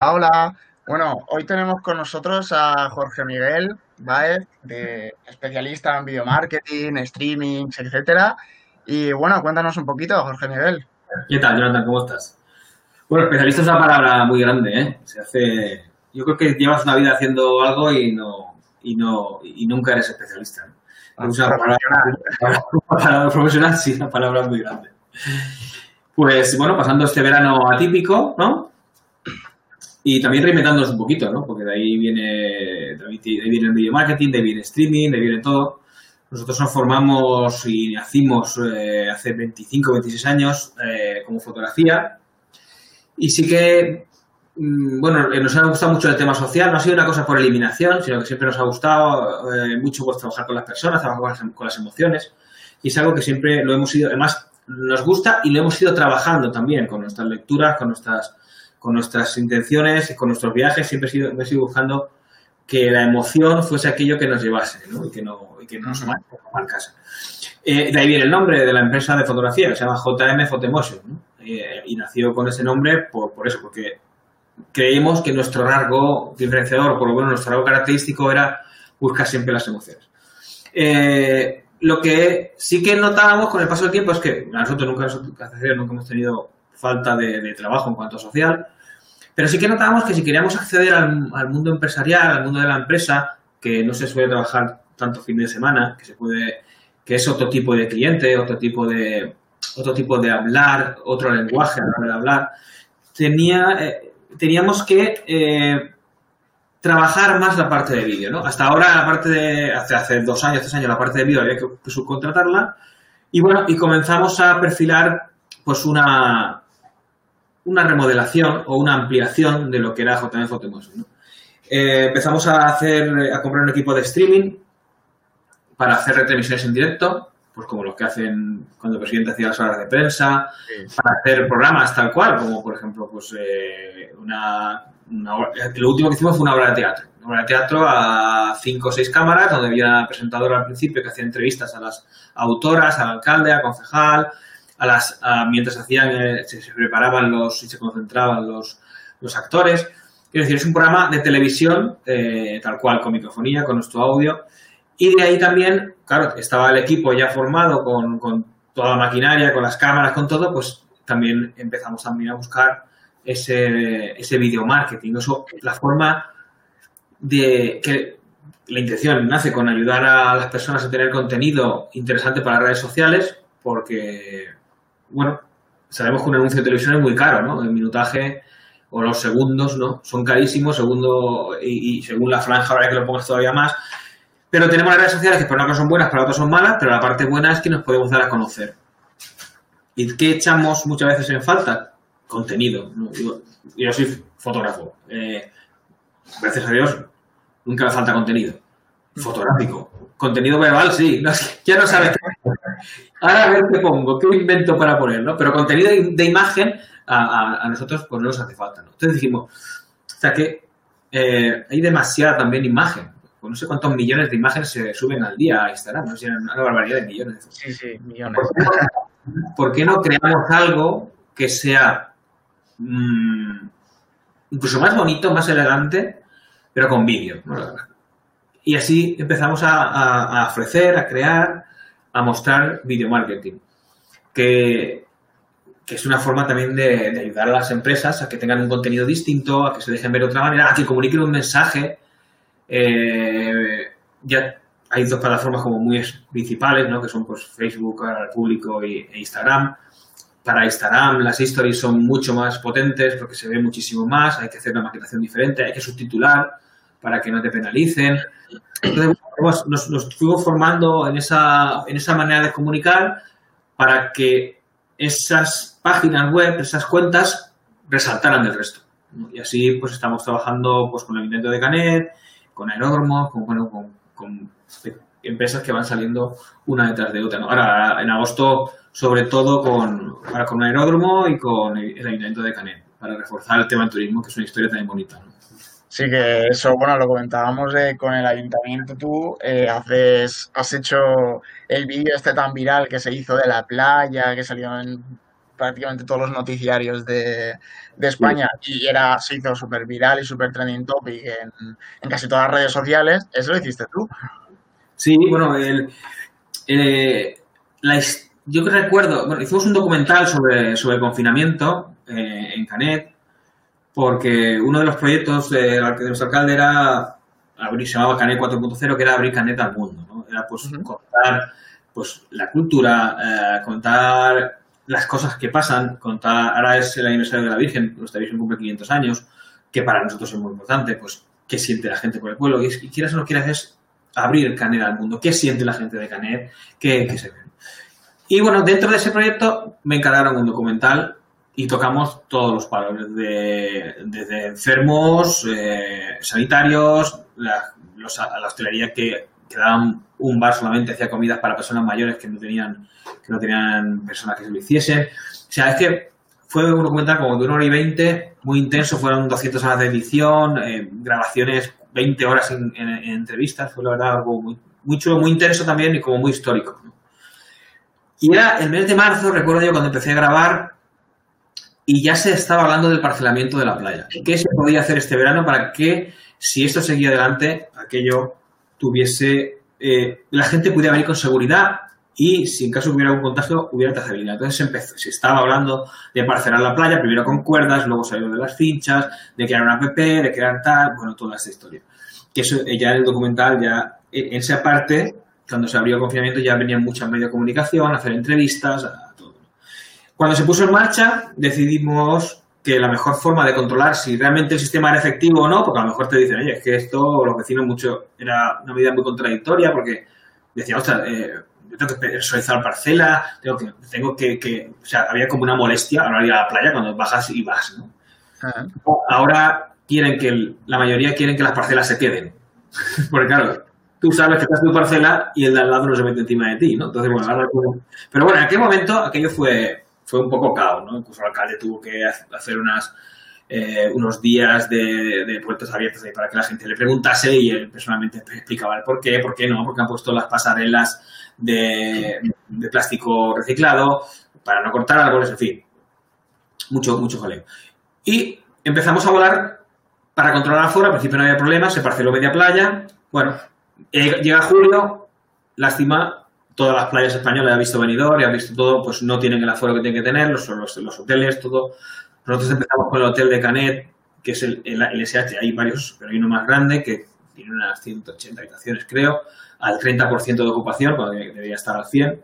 Hola, bueno, hoy tenemos con nosotros a Jorge Miguel Baez, de especialista en video marketing, streamings, etcétera. Y bueno, cuéntanos un poquito, Jorge Miguel. ¿Qué tal, Jonathan? ¿Cómo estás? Bueno, especialista es una palabra muy grande, ¿eh? Se hace. Yo creo que llevas una vida haciendo algo y no y no y nunca eres especialista. ¿no? Ah, Es una palabra, una palabra profesional, sí, una palabra muy grande. Pues bueno, pasando este verano atípico, ¿no? Y también reinventándonos un poquito, ¿no? Porque de ahí viene, de ahí viene el video marketing, de ahí viene streaming, de ahí viene todo. Nosotros nos formamos y nacimos eh, hace 25, 26 años eh, como fotografía. Y sí que, mm, bueno, eh, nos ha gustado mucho el tema social. No ha sido una cosa por eliminación, sino que siempre nos ha gustado eh, mucho pues, trabajar con las personas, trabajar con las, con las emociones. Y es algo que siempre lo hemos ido, además, nos gusta y lo hemos ido trabajando también con nuestras lecturas, con nuestras, con nuestras intenciones, con nuestros viajes. Siempre he sido, hemos ido buscando que la emoción fuese aquello que nos llevase ¿no? y que no, y que no nos mar- marcase. Eh, de ahí viene el nombre de la empresa de fotografía, que se llama JM Photomotion. ¿no? Eh, y nació con ese nombre por, por eso, porque creímos que nuestro rasgo diferenciador, por lo menos nuestro rasgo característico, era buscar siempre las emociones. Eh, lo que sí que notábamos con el paso del tiempo es que a nosotros nunca, nunca hemos tenido falta de, de trabajo en cuanto a social, pero sí que notábamos que si queríamos acceder al, mundo empresarial, al mundo de la empresa, que no se suele trabajar tanto fin de semana, que se puede, que es otro tipo de cliente, otro tipo de, otro tipo de hablar, otro lenguaje a de hablar, tenía, eh, teníamos que eh, trabajar más la parte de vídeo, ¿no? Hasta ahora la parte de, hace, hace dos años, tres años, la parte de vídeo había que subcontratarla y bueno, y comenzamos a perfilar pues una, una remodelación o una ampliación de lo que era JM Photomotion, ¿no? Eh, empezamos a hacer, a comprar un equipo de streaming para hacer retransmisiones en directo, pues como los que hacen cuando el presidente hacía las horas de prensa, para hacer programas tal cual, como por ejemplo, pues eh, una, una obra- lo último que hicimos fue una obra de teatro. Una obra de teatro a cinco o seis cámaras, donde había una presentadora al principio que hacía entrevistas a las autoras, al alcalde, al concejal, a las, a- mientras hacían, eh, se, preparaban los y se concentraban los, los actores. Es decir, es un programa de televisión, eh, tal cual, con microfonía, con nuestro audio. Y de ahí también, claro, estaba el equipo ya formado con, con toda la maquinaria, con las cámaras, con todo, pues también empezamos también a buscar ese, ese video marketing. Eso, la forma de que la intención nace con ayudar a las personas a tener contenido interesante para redes sociales, porque, bueno, sabemos que un anuncio de televisión es muy caro, ¿no? El minutaje o los segundos, ¿no? Son carísimos, segundo, y, según la franja ahora que lo pongas todavía más. Pero tenemos las redes sociales que para unas son buenas, para otras son malas, pero la parte buena es que nos podemos dar a conocer. ¿Y qué echamos muchas veces en falta? Contenido. ¿no? Yo soy fotógrafo. Eh, gracias a Dios, nunca me falta contenido. Fotográfico. Contenido verbal, sí. Ya no sabes qué. Ahora a ver qué pongo, qué invento para poner, ¿no? Pero contenido de, imagen a, a- a nosotros pues no nos hace falta, ¿no? Entonces dijimos, o sea que eh, hay demasiada también imagen. Pues no sé cuántos millones de imágenes se suben al día a Instagram, no sé, una barbaridad de millones. Sí, sí, millones. ¿Por qué no, por qué no creamos algo que sea mm, incluso más bonito, más elegante, pero con vídeo? ¿no? Y así empezamos a, a- a ofrecer, a crear, a mostrar video marketing, que, que es una forma también de, de ayudar a las empresas a que tengan un contenido distinto, a que se dejen ver de otra manera, a que comuniquen un mensaje. Eh, ya hay dos plataformas como muy principales, ¿no? que son pues, Facebook al público y, e Instagram. Para Instagram las stories son mucho más potentes porque se ve muchísimo más, hay que hacer una maquetación diferente, hay que subtitular para que no te penalicen. Entonces, nos, fuimos formando en esa, en esa manera de comunicar para que esas páginas web, esas cuentas, resaltaran del resto. Y así pues estamos trabajando pues, con el Ayuntamiento de Canet, con Aeródromo, con, bueno, con, empresas que van saliendo una detrás de otra. ¿no? Ahora, en agosto, sobre todo con, ahora con Aeródromo y con el Ayuntamiento de Canet, para reforzar el tema del turismo, que es una historia también bonita. Sí, que eso, bueno, lo comentábamos eh, con el ayuntamiento. Tú eh, haces, has hecho el vídeo este tan viral que se hizo de la playa, que salió en prácticamente todos los noticiarios de, de España y era, se hizo súper viral y súper trending topic en, en, casi todas las redes sociales, eso lo hiciste tú. Sí, bueno, el, eh, la, yo recuerdo, bueno, hicimos un documental sobre, sobre el confinamiento eh, en Canet, porque uno de los proyectos de, nuestro alcalde era abrir, se llamaba Canet 4.0, que era abrir Canet al mundo, ¿no? Era pues uh -huh. contar pues la cultura, eh, contar las cosas que pasan, contar, ahora es el aniversario de la Virgen, nuestra Virgen cumple 500 años, que para nosotros es muy importante, pues qué siente la gente por el pueblo, y, y quieras o no quieras es abrir Canet al mundo, qué siente la gente de Canet, qué, qué se ve. Y bueno, dentro de ese proyecto me encargaron un documental y tocamos todos los palos, desde, desde enfermos, eh, sanitarios, la, los, la hostelería que, que daban un bar solamente hacía comidas para personas mayores que no tenían que no tenían personas que se lo hiciesen. O sea, es que fue un documental como de una hora y veinte, muy intenso, fueron 200 horas de edición, eh, grabaciones, 20 horas en, en, en, entrevistas, fue la verdad algo muy, muy chulo, muy intenso también y como muy histórico. Y era el mes de marzo, recuerdo yo cuando empecé a grabar, y ya se estaba hablando del parcelamiento de la playa. ¿Qué se podía hacer este verano para que, si esto seguía adelante, aquello tuviese, eh, la gente pudiera venir con seguridad y si en caso hubiera un contagio hubiera trazabilidad. Entonces se, empezó, se estaba hablando de parcelar la playa, primero con cuerdas, luego salió de las fichas, de crear una app, de crear tal, bueno, toda esta historia. Que eso ya en el documental, ya en esa parte, cuando se abrió el confinamiento, ya venían muchos medios de comunicación, a hacer entrevistas, a. Cuando se puso en marcha, decidimos que la mejor forma de controlar si realmente el sistema era efectivo o no, porque a lo mejor te dicen, oye, es que esto, los vecinos mucho, era una medida muy contradictoria, porque decía, ostras, eh, yo tengo que personalizar parcela, tengo que, tengo que, que, o sea, había como una molestia a la ir a la playa cuando bajas y vas, ¿no? Ahora quieren que, el, la mayoría quieren que las parcelas se queden, porque claro, tú sabes que estás en tu parcela y el de al lado no se mete encima de ti, ¿no? Entonces, bueno, ahora, pero bueno, en aquel momento aquello fue, fue un poco caos, ¿no? Incluso el alcalde tuvo que hacer unas, eh, unos días de, de, puertas abiertas ahí para que la gente le preguntase y él personalmente explicaba el por qué, por qué no, porque han puesto las pasarelas de, plástico reciclado para no cortar árboles, en fin. Mucho, mucho jaleo. Y empezamos a volar para controlar afuera, al principio no había problema, se parceló media playa, bueno, llega julio, lástima, todas las playas españolas, ha visto venidor, ha visto todo, pues no tienen el aforo que tienen que tener, los, los, los, hoteles, todo. Nosotros empezamos con el hotel de Canet, que es el, el, el, SH, hay varios, pero hay uno más grande que tiene unas 180 habitaciones, creo, al 30% de ocupación, cuando debería estar al 100%.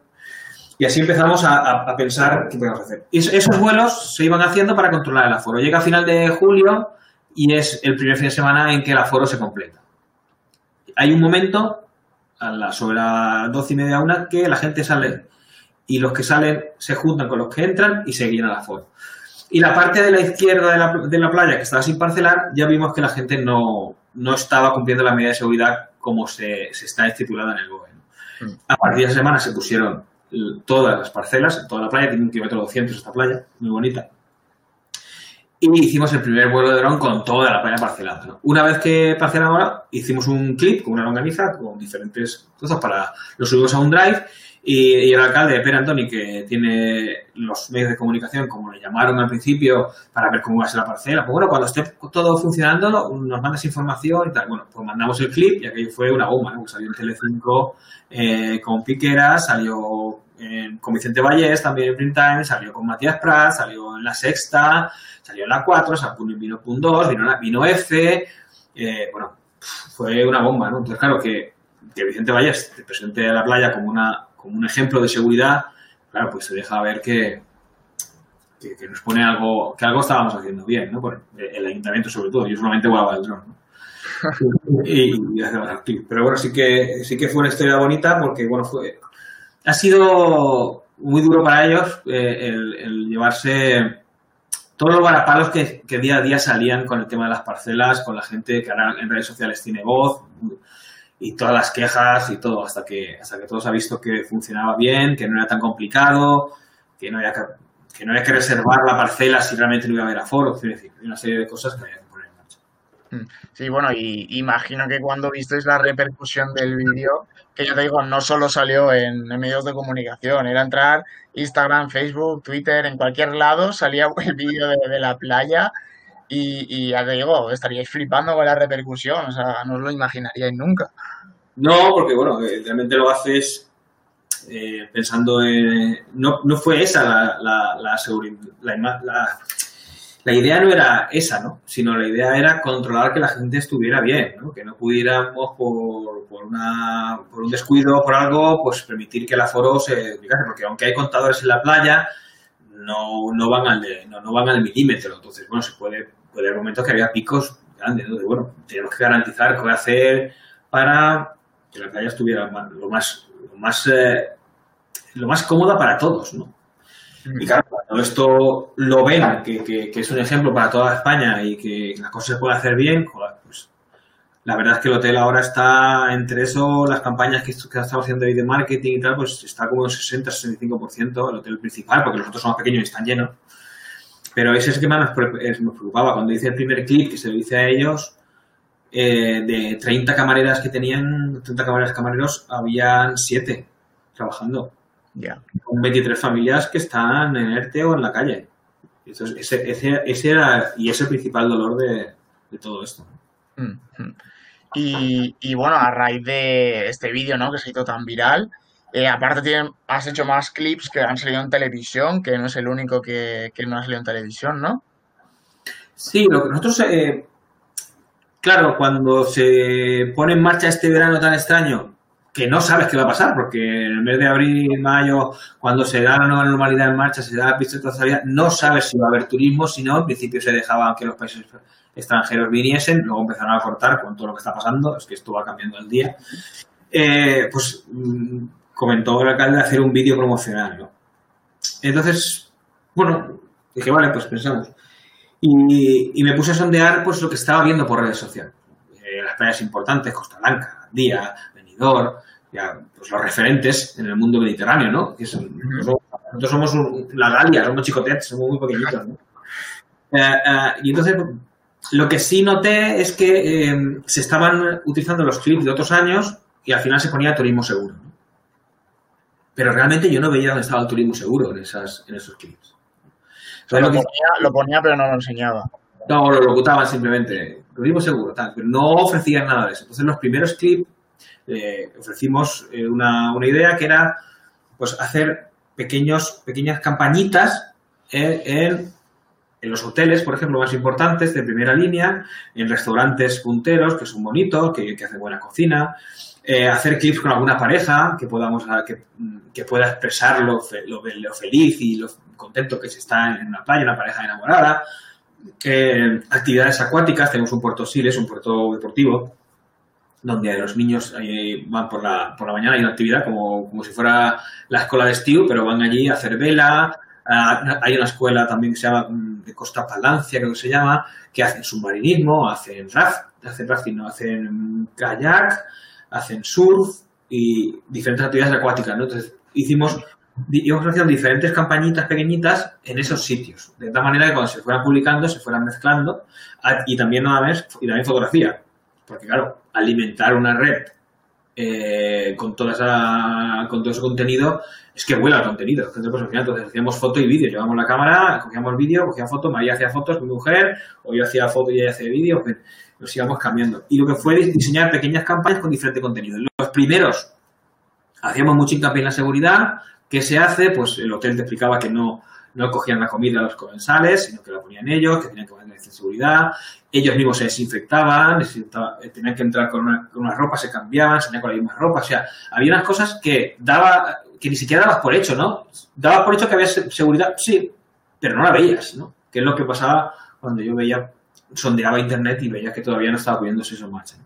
Y así empezamos a, a, a pensar qué podemos hacer. Y esos vuelos se iban haciendo para controlar el aforo. Llega a final de julio y es el primer fin de semana en que el aforo se completa. Hay un momento a la, sobre las doce y media una que la gente sale y los que salen se juntan con los que entran y se llena la aforo. Y la parte de la izquierda de la, de la, playa que estaba sin parcelar, ya vimos que la gente no, no estaba cumpliendo la medida de seguridad como se, se está estipulada en el gobierno. Mm. A partir de esa semana se pusieron todas las parcelas, toda la playa, tiene un kilómetro 200 esta playa, muy bonita. Y hicimos el primer vuelo de dron con toda la playa parcelada. ¿no? Una vez que parcelamos, hicimos un clip con una longaniza con diferentes trozos para lo subimos a un drive y, y, el alcalde, Pere Antoni, que tiene los medios de comunicación, como le llamaron al principio, para ver cómo va a ser la parcela, pues bueno, cuando esté todo funcionando, nos mandas información y tal. Bueno, pues mandamos el clip y aquello fue una bomba, ¿no? Salió en Telecinco eh, con Piquera, salió en, con Vicente Vallés también en Print Time, salió con Matías Prat, salió en La Sexta, salió La 4, salió en Vino Punto 2, vino, vino F, eh, bueno, fue una bomba, ¿no? Entonces, claro, que, que Vicente Vallés te presente a la playa como una como un ejemplo de seguridad, claro, pues se deja ver que, que, que, nos pone algo, que algo estábamos haciendo bien, ¿no? Por el ayuntamiento sobre todo, yo solamente volaba el dron, ¿no? y, y, pero bueno, sí que, sí que fue una historia bonita porque, bueno, fue, ha sido muy duro para ellos eh, el, el, llevarse todos los varapalos que, que, día a día salían con el tema de las parcelas, con la gente que ahora en redes sociales tiene voz, y todas las quejas y todo, hasta que, hasta que todos ha visto que funcionaba bien, que no era tan complicado, que no había que, que, no había que reservar la parcela si realmente no iba a haber aforo, es decir, una serie de cosas que poner en marcha. Mm. Sí, bueno, y imagino que cuando visteis la repercusión del vídeo, que ya te digo, no solo salió en, medios de comunicación, era entrar Instagram, Facebook, Twitter, en cualquier lado salía el vídeo de, la playa y, ya te digo, estaríais flipando con la repercusión, o sea, no os lo imaginaríais nunca. No, porque bueno, eh, realmente lo haces eh, pensando en... No, no fue esa la, la, la, la la- idea no era esa, ¿no? Sino la idea era controlar que la gente estuviera bien, ¿no? Que no pudiéramos por, una, por un descuido, por algo, pues permitir que el aforo se porque aunque hay contadores en la playa, no, no van al de- no, van al milímetro. Entonces, bueno, se puede, puede haber momentos que había picos grandes, ¿no? De, bueno, tenemos que garantizar qué hacer para que la playa estuviera lo más, lo más, eh, lo más cómoda para todos, ¿no? Y claro, cuando esto lo ven, que, que- es un ejemplo para toda España y que las cosas se pueden hacer bien, pues la verdad es que el hotel ahora está entre eso, las campañas que, que estamos haciendo ahí de marketing y tal, pues está como un 60-65% el hotel principal, porque los otros son más pequeños y están llenos. Pero ese es el que más nos, nos preocupaba. Cuando hice el primer clip que se lo hice a ellos, eh, de 30 camareras que tenían, 30 camareras camareros, habían 7 trabajando Ya. con 23 familias que están en ERTE o en la calle. Entonces, ese, ese, ese era y es el principal dolor de, de todo esto. Mm, mm. Y, y bueno, a raíz de este vídeo, ¿no? Que se hizo tan viral, eh, aparte tienen, has hecho más clips que han salido en televisión, que no es el único que, que no ha salido en televisión, ¿no? Sí, lo que nosotros, eh, claro, cuando se pone en marcha este verano tan extraño, que no sabes qué va a pasar, porque en el mes de abril, mayo, cuando se da la nueva normalidad en marcha, se da la pista de todavía, no sabes si va a haber turismo, si no, en principio se dejaba que los países extranjeros viniesen, luego empezaron a cortar con todo lo que está pasando, es que esto va cambiando al día. Eh, pues mm, comentó el alcalde hacer un vídeo promocional, ¿no? Entonces, bueno, dije, vale, pues pensamos. Y, y me puse a sondear pues lo que estaba viendo por redes sociales. Eh, las playas importantes, Costa Blanca, Día, Benidorm, ya, pues los referentes en el mundo mediterráneo, ¿no? Que nosotros, nosotros somos un- la Galia, somos chicotetes, somos muy pequeñitos, ¿no? Eh, eh, y entonces, lo que sí noté es que eh, se estaban utilizando los clips de otros años y al final se ponía turismo seguro. ¿no? Pero realmente yo no veía dónde estaba el turismo seguro en, esas, en esos clips. O sea, ¿Sabes lo lo que- ponía, lo ponía, pero no lo enseñaba. no, lo locutaban simplemente. Turismo seguro, tal, pero no ofrecían nada de eso. Entonces, los primeros clips eh, ofrecimos eh, una, una idea que era pues hacer pequeños, pequeñas campañitas eh, en, en los hoteles, por ejemplo, más importantes, de primera línea, en restaurantes punteros, que son bonitos, que, que hacen buena cocina, eh, hacer clips con alguna pareja que podamos que, que pueda expresar lo, fe- lo, lo feliz y lo contento que se está en una playa, una pareja enamorada, eh, actividades acuáticas, tenemos un puerto Siles, un puerto deportivo, donde los niños eh, van por la, por la mañana, hay una actividad como, como si fuera la escuela de estío, pero van allí a hacer vela, a- hay una escuela también que se llama mm, de Costa Palancia, creo que se llama, que hacen submarinismo, hacen raft, hacen rafting, no, hacen kayak, hacen surf y diferentes actividades acuáticas, ¿no? Entonces hicimos íbamos haciendo diferentes campañitas pequeñitas en esos sitios, de tal manera que cuando se fueran publicando, se fueran mezclando, a- y también nada más, y también fotografía, porque claro, alimentar una red eh, con, toda esa, con todo ese contenido, es que vuela el contenido. Entonces, pues, al final, entonces, hacíamos foto y vídeo, llevamos la cámara, cogíamos vídeo, cogía foto, María hacía fotos, mi mujer, o yo hacía foto y ella hacía vídeo, fin, nos íbamos cambiando. Y lo que fue diseñar pequeñas campañas con diferente contenido. Los primeros hacíamos mucho hincapié en la seguridad. ¿Qué se hace? Pues el hotel te explicaba que no, no cogían la comida a los comensales, sino que la ponían ellos, que tenían que poner seguridad. Ellos mismos se desinfectaban, desinfectaba- eh, tenían que entrar con, una, con unas ropas, se cambiaban, salían con la misma ropa. O sea, había unas cosas que daba, que ni siquiera dabas por hecho, ¿no? Dabas por hecho que había se- seguridad, sí, pero no la veías, ¿no? Que es lo que pasaba cuando yo veía, sondeaba internet y veía que todavía no estaba poniéndose eso en marcha.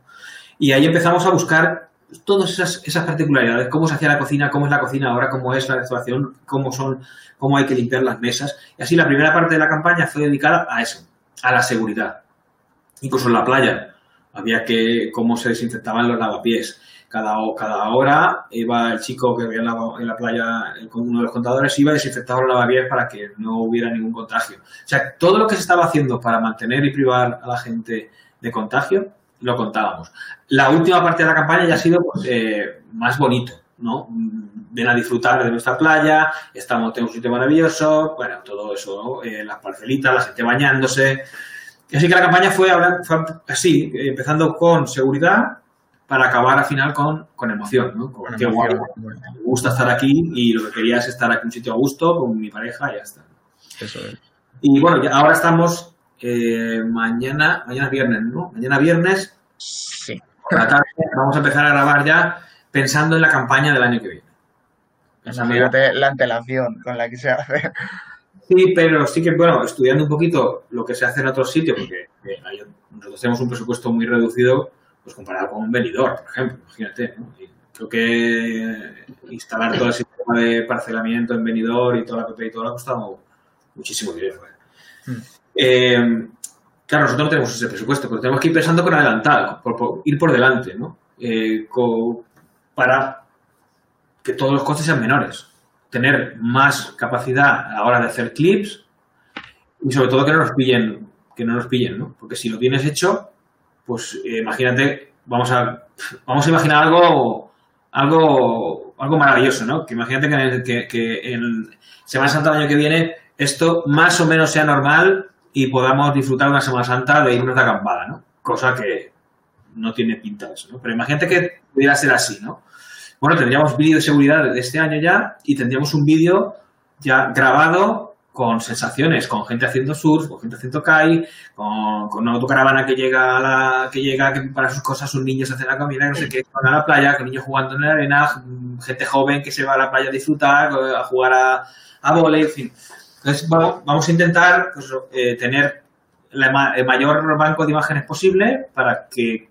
Y ahí empezamos a buscar todas esas, esas particularidades, cómo se hacía la cocina, cómo es la cocina ahora, cómo es la restauración, cómo son, cómo hay que limpiar las mesas. Y así la primera parte de la campaña fue dedicada a eso, a la seguridad. Incluso en la playa había que cómo se desinfectaban los lavapiés. Cada, cada hora iba el chico que había en la, playa, con uno de los contadores, iba a desinfectar los lavapiés para que no hubiera ningún contagio. O sea, todo lo que se estaba haciendo para mantener y privar a la gente de contagio, lo contábamos. La última parte de la campaña ya ha sido pues, eh, más bonito, ¿no? Ven a disfrutar de nuestra playa, estamos, tenemos un sitio maravilloso, bueno, todo eso, ¿no? Eh, las parcelitas, la gente bañándose. Así que la campaña fue, fue así, empezando con seguridad para acabar al final con, con emoción, ¿no? Con, qué guay, me gusta estar aquí y lo que quería es estar aquí en un sitio a gusto con mi pareja y ya está. Eso es. Y bueno, ya, ahora estamos eh, mañana, mañana viernes, ¿no? Mañana viernes, Sí. por la tarde, vamos a empezar a grabar ya pensando en la campaña del año que viene. Fíjate la antelación con la que se hace. Sí, pero sí que, bueno, estudiando un poquito lo que se hace en otros sitios, porque eh, nosotros tenemos un presupuesto muy reducido, pues comparado con un venidor, por ejemplo, imagínate. ¿no? Y creo que instalar todo el sistema de parcelamiento en venidor y toda la PP y todo ha costado muchísimo dinero. ¿eh? Mm. Eh, claro, nosotros no tenemos ese presupuesto, pero tenemos que ir pensando con adelantar, por, por- ir por delante, ¿no? Eh, para que todos los costes sean menores. Tener más capacidad a la hora de hacer clips y sobre todo que no nos pillen, que no nos pillen, ¿no? Porque si lo tienes hecho, pues eh, imagínate, vamos a, vamos a imaginar algo, algo, algo maravilloso, ¿no? Que imagínate que, el- que, que en Semana Santa del año que viene esto más o menos sea normal y podamos disfrutar una Semana Santa de irnos de acampada, ¿no? Cosa que no tiene pinta eso, ¿no? Pero imagínate que pudiera ser así, ¿no? Bueno, tendríamos vídeo de seguridad de este año ya y tendríamos un vídeo ya grabado con sensaciones, con gente haciendo surf, con gente haciendo kai, con, una autocaravana que llega a la, que llega que para sus cosas, sus niños hacen la comida, no sé qué, van a la playa, con niños jugando en la arena, gente joven que se va a la playa a disfrutar, a jugar a, a volei, en fin. Entonces, vamos, vamos a intentar pues, eh, tener la el mayor banco de imágenes posible para que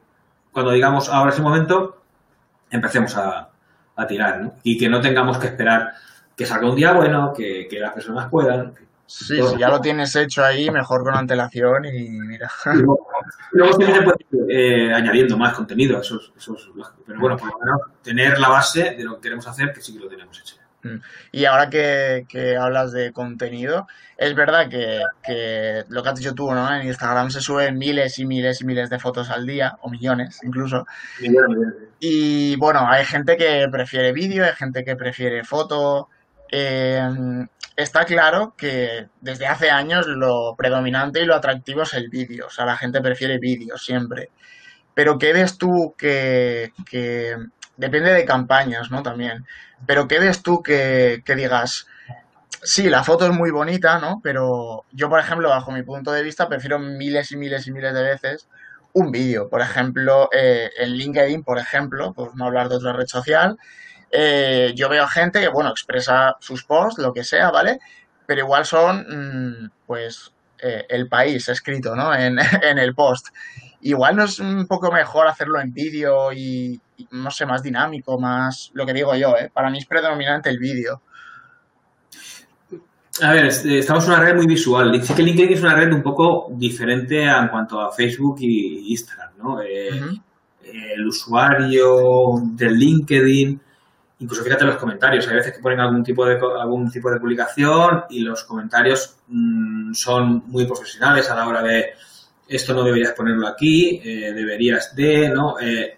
cuando digamos ahora es el momento, empecemos a, a tirar, ¿no? Y que no tengamos que esperar que salga un día bueno, que, que las personas puedan. Sí, si ya lo tienes hecho ahí, mejor con antelación y mira. Y luego, luego se puede ir eh, añadiendo más contenido, eso es, eso es lógico. Pero bueno, por lo menos tener la base de lo que queremos hacer, que sí que lo tenemos hecho. Y ahora que, que hablas de contenido, es verdad que, que lo que has dicho tú, ¿no? En Instagram se suben miles y miles y miles de fotos al día, o millones incluso. Y bueno, bien, bien. Y bueno, hay gente que prefiere vídeo, hay gente que prefiere foto. Eh, está claro que desde hace años lo predominante y lo atractivo es el vídeo. O sea, la gente prefiere vídeo siempre. Pero ¿qué ves tú que, que depende de campañas, ¿no? También. Pero ¿qué ves tú que, digas, sí, la foto es muy bonita, ¿no? Pero yo, por ejemplo, bajo mi punto de vista, prefiero miles y miles y miles de veces un vídeo. Por ejemplo, eh, en LinkedIn, por ejemplo, por no hablar de otra red social, eh, yo veo gente que, bueno, expresa sus posts, lo que sea, ¿vale? Pero igual son, mm, pues, eh, el país escrito, ¿no? En, en el post. Igual no es un poco mejor hacerlo en vídeo y, no sé, más dinámico, más, lo que digo yo, ¿eh? Para mí es predominante el vídeo. A ver, eh, estamos en una red muy visual. Sí que LinkedIn es una red un poco diferente en cuanto a Facebook y Instagram, ¿no? Eh, Ujú. el usuario de LinkedIn, incluso fíjate los comentarios, hay veces que ponen algún tipo de, algún tipo de publicación y los comentarios mm, son muy profesionales a la hora de esto no deberías ponerlo aquí, eh, deberías de, ¿no? Eh,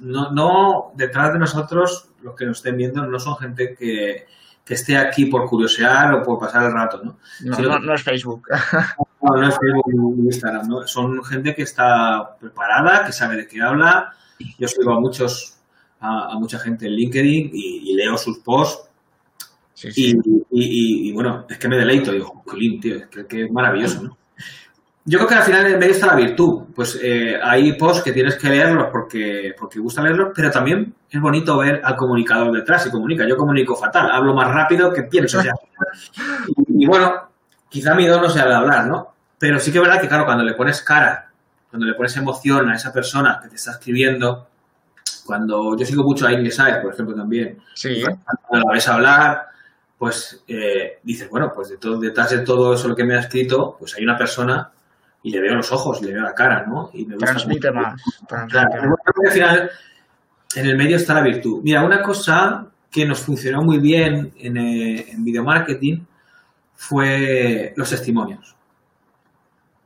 no, no, detrás de nosotros, los que nos estén viendo, no son gente que, que esté aquí por curiosear o por pasar el rato, ¿no? No, no- no es Facebook. No, no es Facebook ni Instagram, ¿no? Son gente que está preparada, que sabe de qué habla. Yo sigo a muchos, a, a mucha gente en LinkedIn y, y leo sus posts Sí, y, sí. y- y, bueno, es que me deleito. Digo, jolín, tío, es que, que es maravilloso, ¿no? Yo creo que al final en medio está la virtud. Pues eh, hay posts que tienes que leerlos porque, porque gusta leerlos, pero también es bonito ver al comunicador detrás y comunica. Yo comunico fatal, hablo más rápido que pienso. sea. y, y bueno, quizá mi don no sea el hablar, ¿no? Pero sí que es verdad que, claro, cuando le pones cara, cuando le pones emoción a esa persona que te está escribiendo, cuando yo sigo mucho a Saez, por ejemplo, también, Sí, cuando la ves hablar, pues eh, dices, bueno, pues de todo, detrás de todo eso lo que me ha escrito, pues hay una persona y le veo los ojos y le veo la cara, ¿no? Y me gusta transmite mucho. más. Claro, transmite al final en el medio está la virtud. Mira, una cosa que nos funcionó muy bien en, eh, en video marketing fue los testimonios.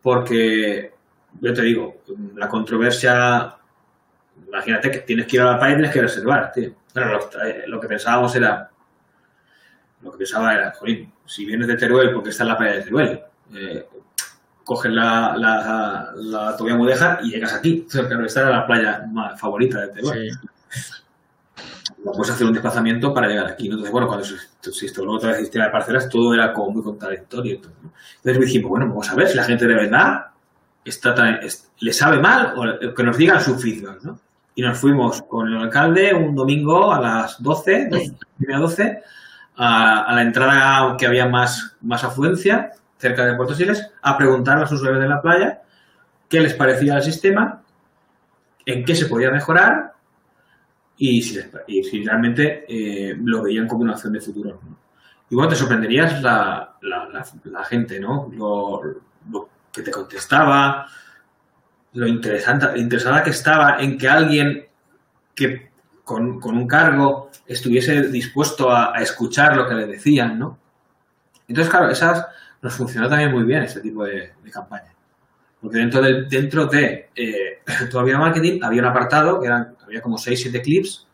Porque yo te digo, la controversia, imagínate que tienes que ir a la playa y tienes que reservar, tío. Bueno, lo, eh, lo que pensábamos era, lo que pensaba era, jolín, si vienes de Teruel porque está en la playa de Teruel, eh, coges la, la, la autovía Mudejar y llegas aquí. Pero esta era la playa más favorita de Teruel. No puedes hacer un desplazamiento para llegar aquí. ¿no? Entonces, bueno, cuando se, instaló otra vez el sistema de parcelas, todo era como muy contradictorio. ¿no? Entonces dijimos, bueno, vamos a ver si la gente de verdad está tan, es- le sabe mal o que nos digan su feedback, ¿no? Y nos fuimos con el alcalde un domingo a las 12, 12, media 12, a, a la entrada que había más, más afluencia, cerca de Puerto Siles, a preguntar a los usuarios de la playa qué les parecía el sistema, en qué se podía mejorar y si, realmente eh, lo veían como una opción de futuro. ¿no? Y te sorprenderías la, gente, ¿no? Lo, que te contestaba, lo interesante, interesada que estaba en que alguien que con, con un cargo estuviese dispuesto a, a escuchar lo que le decían, ¿no? Entonces, claro, esas nos funcionó también muy bien, este tipo de, de campaña. Porque dentro de, dentro de eh, todavía marketing había un apartado que eran, había como 6-7 clips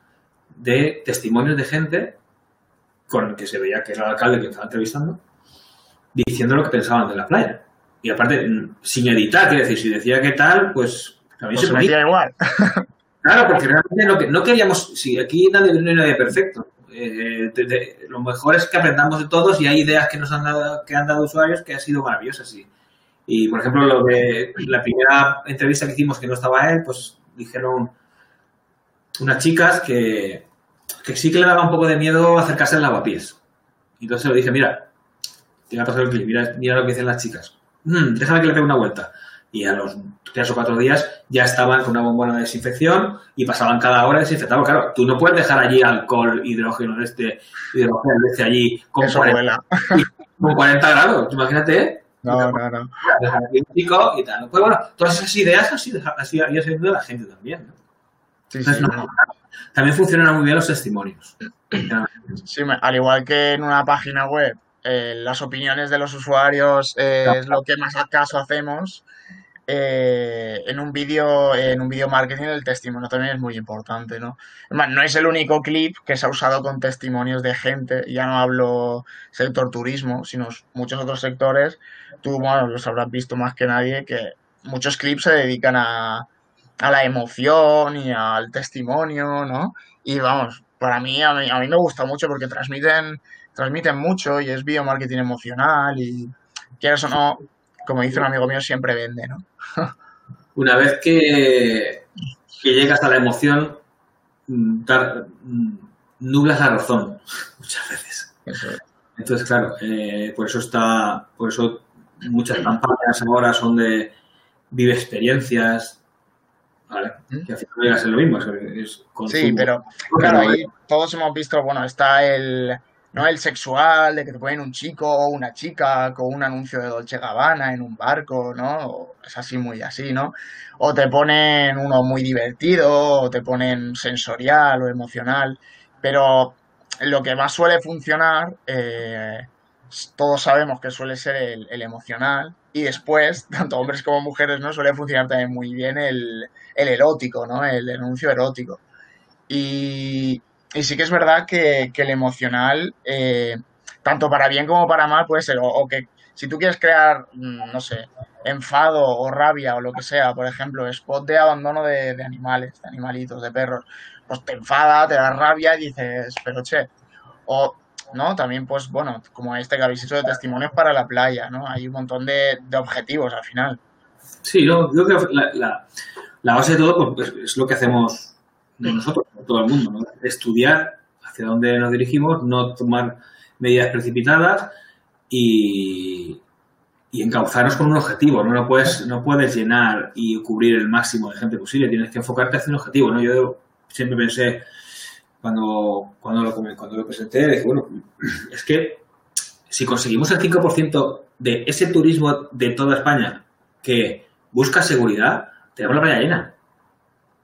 de testimonios de gente con el que se veía que era el alcalde que estaba entrevistando, diciendo lo que pensaban de la playa. Y aparte, mm, sin editar, quiero decir, si decía que tal, pues también Pues se metía igual. Claro, porque realmente no, no queríamos, si aquí nadie, no hay nadie perfecto. Eh, de- de- lo mejor es que aprendamos de todos y hay ideas que nos han dado, que han dado usuarios que han sido maravillosas. Y, y, por ejemplo, lo de la primera entrevista que hicimos que no estaba él, pues dijeron unas chicas que, que sí que le daba un poco de miedo acercarse al lavapiés. Entonces le dije, mira, te voy a pasar el clip, mira, mira lo que dicen las chicas. "Mm, déjame que le pegue una vuelta. Y a los tres o cuatro días ya estaban con una bombona de desinfección y pasaban cada hora desinfectando. Claro, tú no puedes dejar allí alcohol, hidrógeno de este, hidrógeno de este allí con, Eso 40, vuela. con 40 grados. Imagínate. No, no, no. Chico y tal. Pues bueno, todas esas ideas así, así había salido la gente también. ¿no? Sí, Entonces, sí, no, no. también funcionan muy bien los testimonios. Sí, al igual que en una página web, eh, las opiniones de los usuarios eh, es lo que más acaso hacemos. Eh, en un vídeo, en un vídeo marketing el testimonio también es muy importante, ¿no? Además, no es el único clip que se ha usado con testimonios de gente, ya no hablo sector turismo, sino muchos otros sectores. Tú, bueno, los habrás visto más que nadie, que muchos clips se dedican a, a la emoción y al testimonio, ¿no? Y vamos, para mí, a mí, a mí me gusta mucho porque transmiten, transmiten mucho y es video marketing emocional y quieras o no, como dice un amigo mío, siempre vende, ¿no? Una vez que, que llegas a la emoción, mm, dar- mm, nublas la razón muchas veces. Eso es. Entonces, claro, eh, por eso está, por eso muchas campañas ahora son de vive experiencias, ¿vale? Que al final llega a ser lo mismo, es, es. Sí, pero claro, ahí todos hemos visto, bueno, está el, ¿no? El sexual, de que te ponen un chico o una chica con un anuncio de Dolce Gabbana en un barco, ¿no? Es así, muy así, ¿no? O te ponen uno muy divertido, o te ponen sensorial o emocional, pero lo que más suele funcionar, eh, todos sabemos que suele ser el, el emocional, y después, tanto hombres como mujeres, ¿no? Suele funcionar también muy bien el, el erótico, ¿no? El anuncio erótico. Y, y sí que es verdad que, el emocional, eh, tanto para bien como para mal, puede ser, o, que si tú quieres crear, mm, no sé, enfado o rabia o lo que sea, por ejemplo, spot de abandono de, de animales, de animalitos, de perros, pues te enfada, te da rabia y dices, pero che, o, ¿no? También, pues, bueno, como este que habéis hecho de testimonios para la playa, ¿no? Hay un montón de, de objetivos al final. Sí, no, yo creo que la, la, base de todo pues, es lo que hacemos nosotros, todo el mundo, ¿no? Estudiar hacia dónde nos dirigimos, no tomar medidas precipitadas y, y encauzarnos con un objetivo. ¿no? No, puedes, no puedes llenar y cubrir el máximo de gente posible, tienes que enfocarte hacia un objetivo. ¿no? Yo siempre pensé, cuando, cuando, lo, cuando lo presenté, dije, bueno, es que si conseguimos el 5% de ese turismo de toda España que busca seguridad, tenemos la playa llena.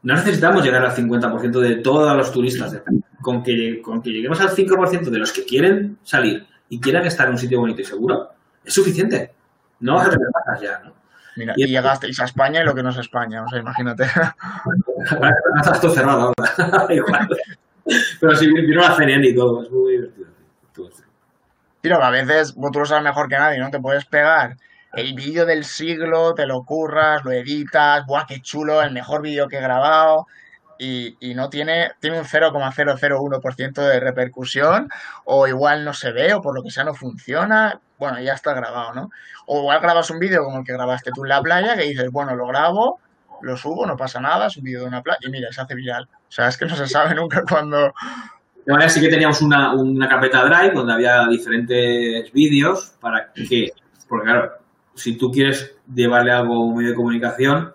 No necesitamos llegar al 50% de todos los turistas de España. Con que, con que lleguemos al 5% de los que quieren salir y quieran estar en un sitio bonito y seguro, es suficiente. No vas a tener más ya, ¿no? Mira, y, llegasteis a España y lo que no es España, o sea, imagínate. Estás todo cerrado ahora. Pero sí, vino la CNN y todo, es muy divertido. Pero a veces vos tú lo sabes mejor que nadie, ¿no? Te puedes pegar el vídeo del siglo, te lo curras, lo editas, ¡buah, qué chulo! El mejor vídeo que he grabado. Y, y, no tiene, tiene un 0,001% de repercusión, o igual no se ve, o por lo que sea no funciona, bueno, ya está grabado, ¿no? O igual grabas un vídeo como el que grabaste tú en la playa, que dices, bueno, lo grabo, lo subo, no pasa nada, es un vídeo de una playa, y mira, se hace viral. O sea, es que no se sabe nunca cuándo, de manera que teníamos una, una carpeta Drive donde había diferentes vídeos para que, porque claro, si tú quieres llevarle algo a un medio de comunicación,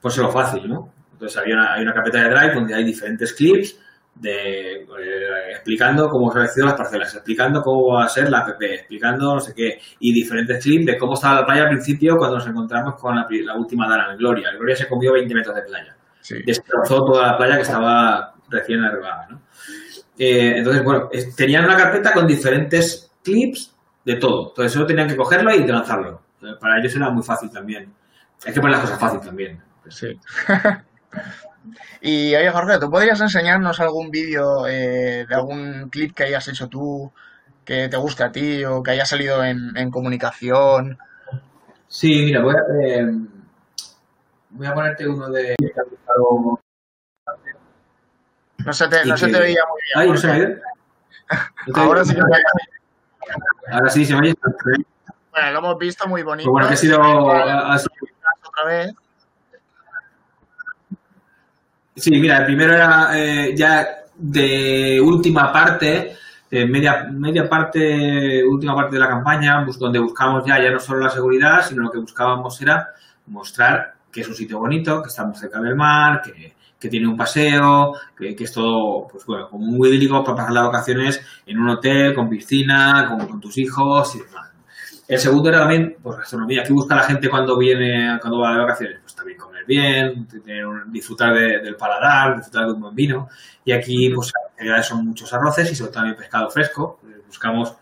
pues es lo fácil, ¿no? Entonces había una, hay una carpeta de Drive donde hay diferentes clips de, eh, explicando cómo se han las parcelas, explicando cómo va a ser la app, explicando no sé qué, y diferentes clips de cómo estaba la playa al principio cuando nos encontramos con la, última dana, Gloria. Gloria se comió 20 metros de playa. Destrozó toda la playa que estaba recién arreglada, ¿no? Eh, entonces, bueno, tenían una carpeta con diferentes clips de todo. Entonces, solo tenían que cogerlo y lanzarlo. para ellos era muy fácil también. Hay que poner las cosas fácil también. Sí. y oye, Jorge, ¿tú podrías enseñarnos algún vídeo eh, de algún clip que hayas hecho tú que te guste a ti o que haya salido en, comunicación? Sí, mira, voy a, eh, voy a ponerte uno de no se te, no se te veía muy bien. Ay, no se me Ahora sí que Ahora sí se me oye. Bueno, lo hemos visto muy bonito. Pues bueno, que ha sido. Otra vez. Sí, mira, el primero era eh, ya de última parte, de media, media parte, última parte de la campaña, donde buscamos ya, ya no solo la seguridad, sino lo que buscábamos era mostrar que es un sitio bonito, que estamos cerca del mar, que, que tiene un paseo, que, es todo, pues bueno, como muy idílico para pasar las vacaciones en un hotel, con piscina, con, con tus hijos y demás. El segundo era también, pues gastronomía. ¿Qué busca la gente cuando viene, cuando va de vacaciones? Pues también comer bien, disfrutar del paladar, disfrutar de un buen vino. Y aquí, pues, son muchos arroces y sobre todo también pescado fresco. Buscamos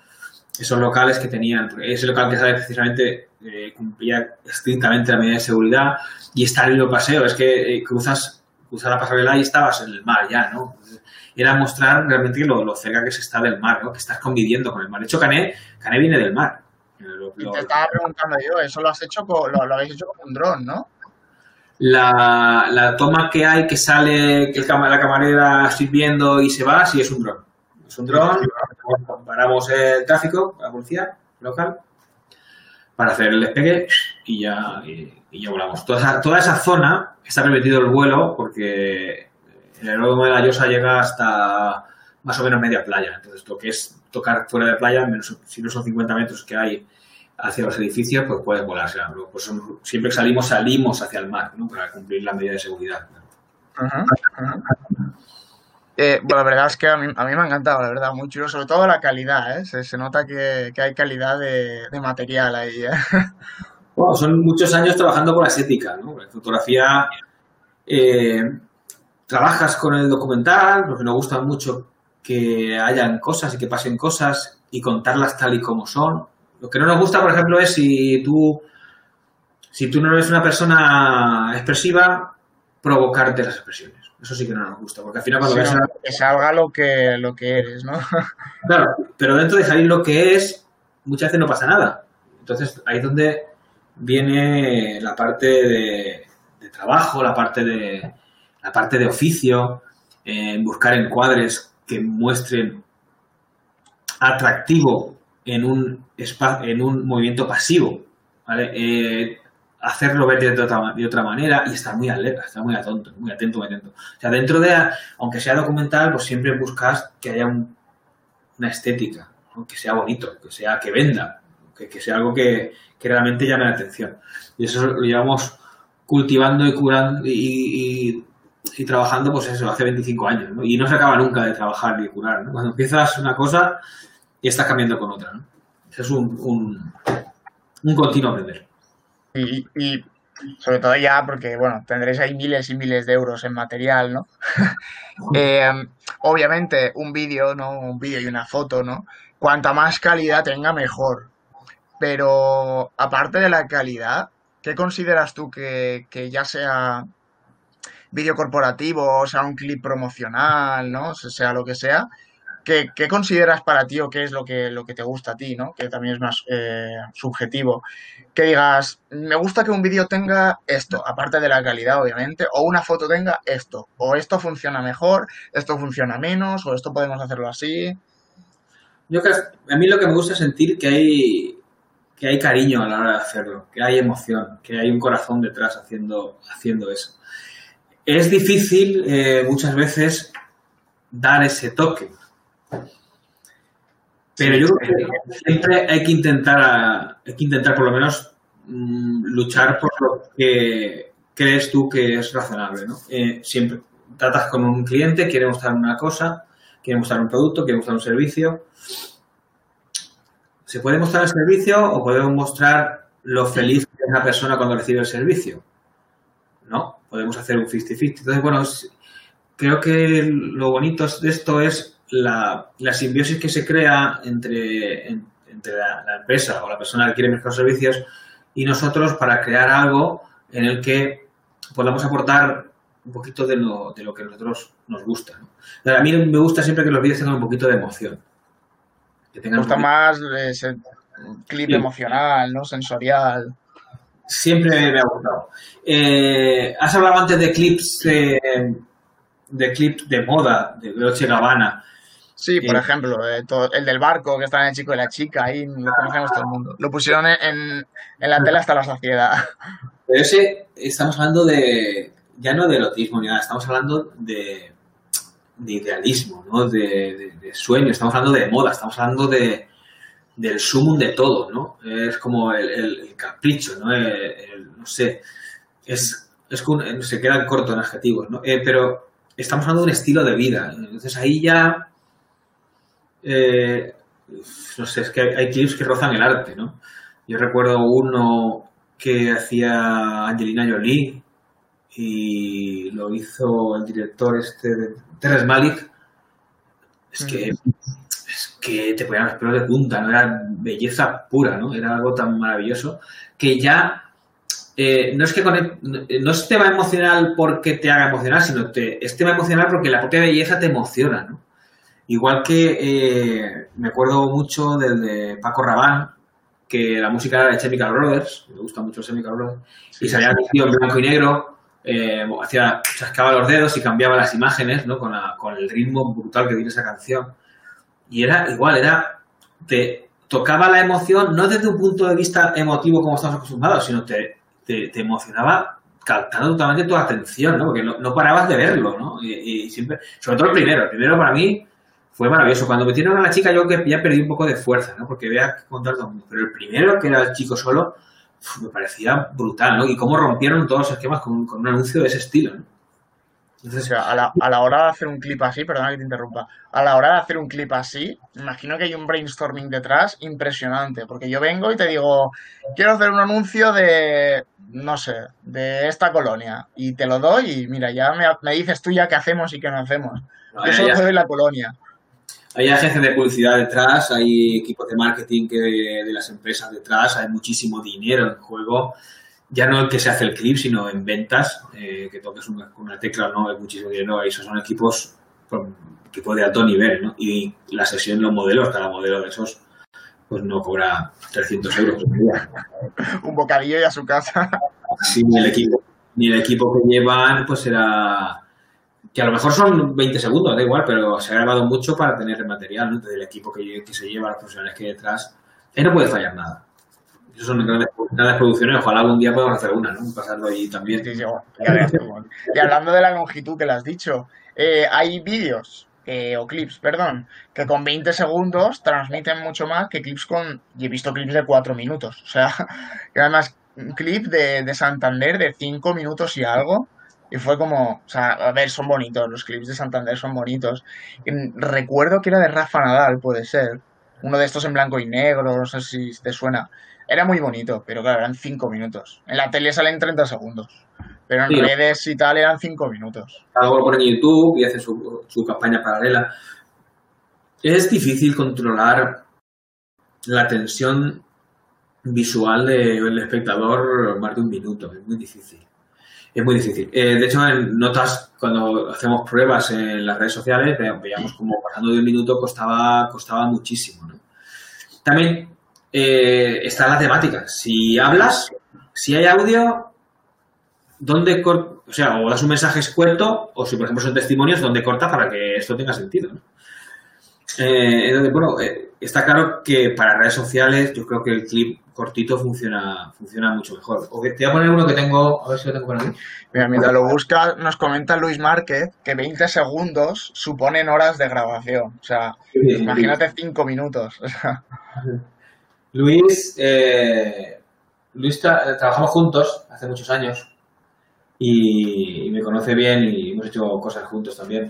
esos locales que tenían, ese local que sabe precisamente eh, cumplía estrictamente la medida de seguridad y está el paseo, es que eh, cruzas cruzar la pasarela y estabas en el mar ya, ¿no? Era mostrar realmente lo, cerca que se está del mar, ¿no? Que estás conviviendo con el mar. De hecho, Cané, Cané viene del mar. y te estaba preguntando yo, eso lo has hecho con, lo, habéis hecho con un dron, ¿no? La, la, toma que hay que sale, que la camarera sirviendo y se va, sí es un dron. Es un dron, paramos el tráfico, la policía local, para hacer el despegue y ya, y, ya volamos. Toda esa, toda esa zona está permitido el vuelo porque el aeródromo de la Llosa llega hasta más o menos media playa. Entonces, lo que es tocar fuera de playa, menos, si no son 50 metros que hay hacia los edificios, pues puedes volar. Pues siempre que salimos, salimos hacia el mar, ¿no? Para cumplir la medida de seguridad. Eh, bueno, la verdad es que a mí, a mí, me ha encantado, la verdad, muy chulo, sobre todo la calidad, ¿eh? se, nota que, hay calidad de, material ahí. ¿eh? Bueno, son muchos años trabajando con la estética, ¿no? La fotografía, eh, trabajas con el documental, porque nos gusta mucho que hayan cosas y que pasen cosas y contarlas tal y como son. Lo que no nos gusta, por ejemplo, es si tú, si tú no eres una persona expresiva, provocarte las expresiones. Eso sí que no nos gusta, porque al final cuando ves Que salga lo que, lo que eres, ¿no? Claro, pero dentro de salir lo que es, muchas veces no pasa nada. Entonces, ahí es donde viene la parte de, trabajo, la parte de, la parte de oficio, en buscar encuadres que muestren atractivo en un, en un movimiento pasivo. Eh, hacerlo ver de otra, manera y estar muy alerta, estar muy atento, muy atento, muy atento. O sea, dentro de, aunque sea documental, pues siempre buscas que haya una estética, que sea bonito, que sea que venda, que, sea algo que, realmente llame la atención. Y eso lo llevamos cultivando y curando y, trabajando, pues eso, hace 25 años, Y no se acaba nunca de trabajar y curar, Cuando empiezas una cosa y estás cambiando con otra, ¿no? Es un, un, un continuo aprender. Y, sobre todo ya porque, bueno, tendréis ahí miles y miles de euros en material, ¿no? Eh, obviamente, un vídeo, ¿no? Un vídeo y una foto, ¿no? Cuanta más calidad tenga, mejor. Pero aparte de la calidad, ¿qué consideras tú que, que ya sea vídeo corporativo, o sea un clip promocional, ¿no? Sea lo que sea, ¿Qué, qué, consideras para ti o qué es lo que, lo que te gusta a ti, ¿no? Que también es más eh, subjetivo. Que digas, me gusta que un vídeo tenga esto, aparte de la calidad, obviamente, o una foto tenga esto, o esto funciona mejor, esto funciona menos, o esto podemos hacerlo así. Yo a mí lo que me gusta es sentir que hay que hay cariño a la hora de hacerlo, que hay emoción, que hay un corazón detrás haciendo, haciendo eso. Es difícil eh, muchas veces dar ese toque, pero yo creo que siempre hay que intentar, hay que intentar por lo menos mmm, luchar por lo que crees tú que es razonable, ¿no? Eh, siempre tratas con un cliente, quiere mostrar una cosa, quiere mostrar un producto, quiere mostrar un servicio. Se puede mostrar el servicio o podemos mostrar lo feliz que es la persona cuando recibe el servicio. ¿No? Podemos hacer un 50-50. Entonces, bueno, creo que lo bonito de esto es la, la simbiosis que se crea entre, en, entre la, la, empresa o la persona que quiere mezclar servicios y nosotros para crear algo en el que podamos aportar un poquito de lo, de lo que a nosotros nos gusta. ¿no? A mí me gusta siempre que los vídeos tengan un poquito de emoción. Que tengan me gusta más ese clip sí. emocional, ¿no? Sensorial. Siempre me ha gustado. Eh, has hablado antes de clips de, de clips de moda, de Dolce Gabbana. Sí, por eh, ejemplo, eh, todo, el del barco que está en el chico y la chica, ahí lo conocemos todo el mundo. Lo pusieron en, en la tele hasta la saciedad. Pero ese, estamos hablando de, ya no de erotismo ni nada, estamos hablando de, de idealismo, ¿no? De, de, sueño, estamos hablando de moda, estamos hablando de, del sumum de todo, ¿no? Es como el, capricho, ¿no? El, no sé, es, es se quedan cortos en adjetivos, ¿no? Eh, pero estamos hablando de un estilo de vida, entonces ahí ya eh, no sé, es que hay, hay, clips que rozan el arte, ¿no? Yo recuerdo uno que hacía Angelina Jolie y lo hizo el director este de Teres Malik. Es que, es que te ponían los pelos de punta, ¿no? Era belleza pura, ¿no? Era algo tan maravilloso que ya eh, no es que no es tema emocional porque te haga emocionar, sino te, es tema emocional porque la propia belleza te emociona, ¿no? Igual que eh, me acuerdo mucho del de Paco Rabanne, que la música era de Chemical Brothers, me gusta mucho Chemical Brothers, sí, y salía el tío en blanco y negro, eh, hacía, chascaba los dedos y cambiaba las imágenes, ¿no? Con, la, con el ritmo brutal que tiene esa canción. Y era igual, era, te tocaba la emoción, no desde un punto de vista emotivo como estamos acostumbrados, sino te, te, te emocionaba captando totalmente tu atención, ¿no? Porque no, no parabas de verlo, ¿no? Y, y, siempre, sobre todo el primero, el primero para mí fue maravilloso. Cuando metieron a la chica, yo que ya perdí un poco de fuerza, ¿no? Porque vea contar todo el mundo. Pero el primero, que era el chico solo, me parecía brutal, ¿no? Y cómo rompieron todos los esquemas con, con un anuncio de ese estilo, ¿no? Entonces, o sea, a, la, a la hora de hacer un clip así, perdona que te interrumpa, a la hora de hacer un clip así, imagino que hay un brainstorming detrás impresionante, porque yo vengo y te digo, quiero hacer un anuncio de, no sé, de esta colonia, y te lo doy y mira, ya me, me dices tú ya qué hacemos y qué no hacemos. No, yo solo te doy la colonia hay agencias de publicidad detrás, hay equipos de marketing que de, de, las empresas detrás, hay muchísimo dinero en juego. Ya no el que se hace el clip, sino en ventas, eh, que toques una, una, tecla no, hay muchísimo dinero. Esos son equipos, equipos de alto nivel, ¿no? Y la sesión, los modelos, cada modelo de esos, pues no cobra 300 euros por día. Un bocadillo y a su casa. Sí, ni el equipo, ni el equipo que llevan, pues era que a lo mejor son 20 segundos, da igual, pero se ha grabado mucho para tener el material, ¿no? Del equipo que, que se lleva, los profesionales que hay detrás. Ahí no puede fallar nada. Eso son grandes, grandes producciones, ojalá algún día podamos hacer una, ¿no? Pasarlo ahí también. Sí, sí, y hablando de la longitud que le has dicho, eh, hay vídeos eh, o clips, perdón, que con 20 segundos transmiten mucho más que clips con... Y he visto clips de 4 minutos. O sea, que además un clip de, de Santander de 5 minutos y algo y fue como, o sea, a ver, son bonitos, los clips de Santander son bonitos. Y recuerdo que era de Rafa Nadal, puede ser. Uno de estos en blanco y negro, no sé si te suena. Era muy bonito, pero claro, eran 5 minutos. En la tele salen 30 segundos. Pero en sí. redes y tal eran 5 minutos. Algo lo pone en YouTube y hace su, su campaña paralela. Es difícil controlar la tensión visual del espectador más de un minuto. Es muy difícil. Es muy difícil. Eh, de hecho, en notas, cuando hacemos pruebas en las redes sociales, veíamos como pasando de un minuto costaba, costaba muchísimo. ¿no? También eh, está la temática. Si hablas, si hay audio, ¿dónde o sea, o das un mensaje escueto, o si por ejemplo son testimonios, ¿dónde corta para que esto tenga sentido? Eh, entonces, bueno, eh, está claro que para redes sociales yo creo que el clip cortito funciona, funciona mucho mejor. te voy a poner uno que tengo, a ver si lo tengo por aquí. Mira, mientras lo busca, nos comenta Luis Márquez que 20 segundos suponen horas de grabación. O sea, imagínate 5 minutos. Luis, eh, Luis trabajamos juntos hace muchos años y, me conoce bien y hemos hecho cosas juntos también.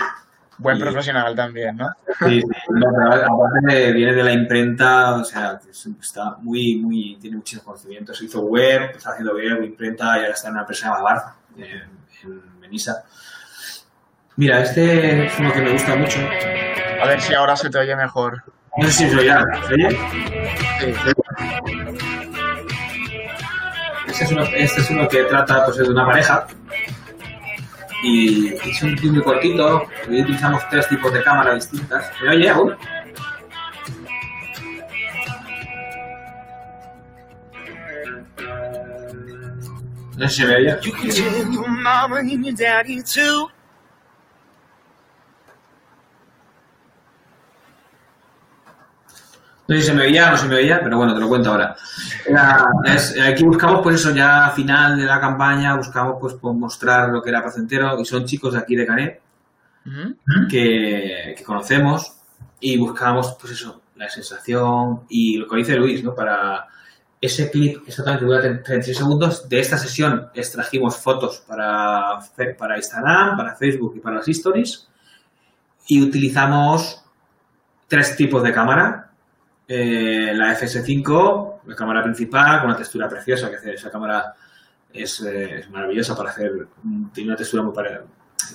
Buen profesional también, ¿no? Sí, aparte viene de la imprenta, o sea, está muy, muy, tiene muchísimos conocimientos. Hizo web, está haciendo web, imprenta y ahora está en una empresa llamada Barza, en, en Benissa. Mira, este es uno que me gusta mucho. A ver si ahora se te oye mejor. No sé si se oye. ¿Se oye? Sí. Este es, uno, este es uno que trata pues, de una pareja y es un muy cortito. Hoy utilizamos tres tipos de cámara distintas. ¿Me oye aún? No sé si me oye. No sé si se me veía o no se me veía, pero bueno, te lo cuento ahora. aquí buscamos, pues eso, ya a final de la campaña, buscamos pues, pues mostrar lo que era Placentero, y son chicos de aquí de Canet, que, conocemos, y buscamos, pues eso, la sensación y lo que dice Luis, ¿no? Para ese clip, exactamente dura 36 segundos, de esta sesión extrajimos fotos para, para Instagram, para Facebook y para las stories, y utilizamos tres tipos de cámara, eh, la FS5, la cámara principal, con una textura preciosa, que hace esa cámara es, eh, maravillosa para hacer, tiene una textura muy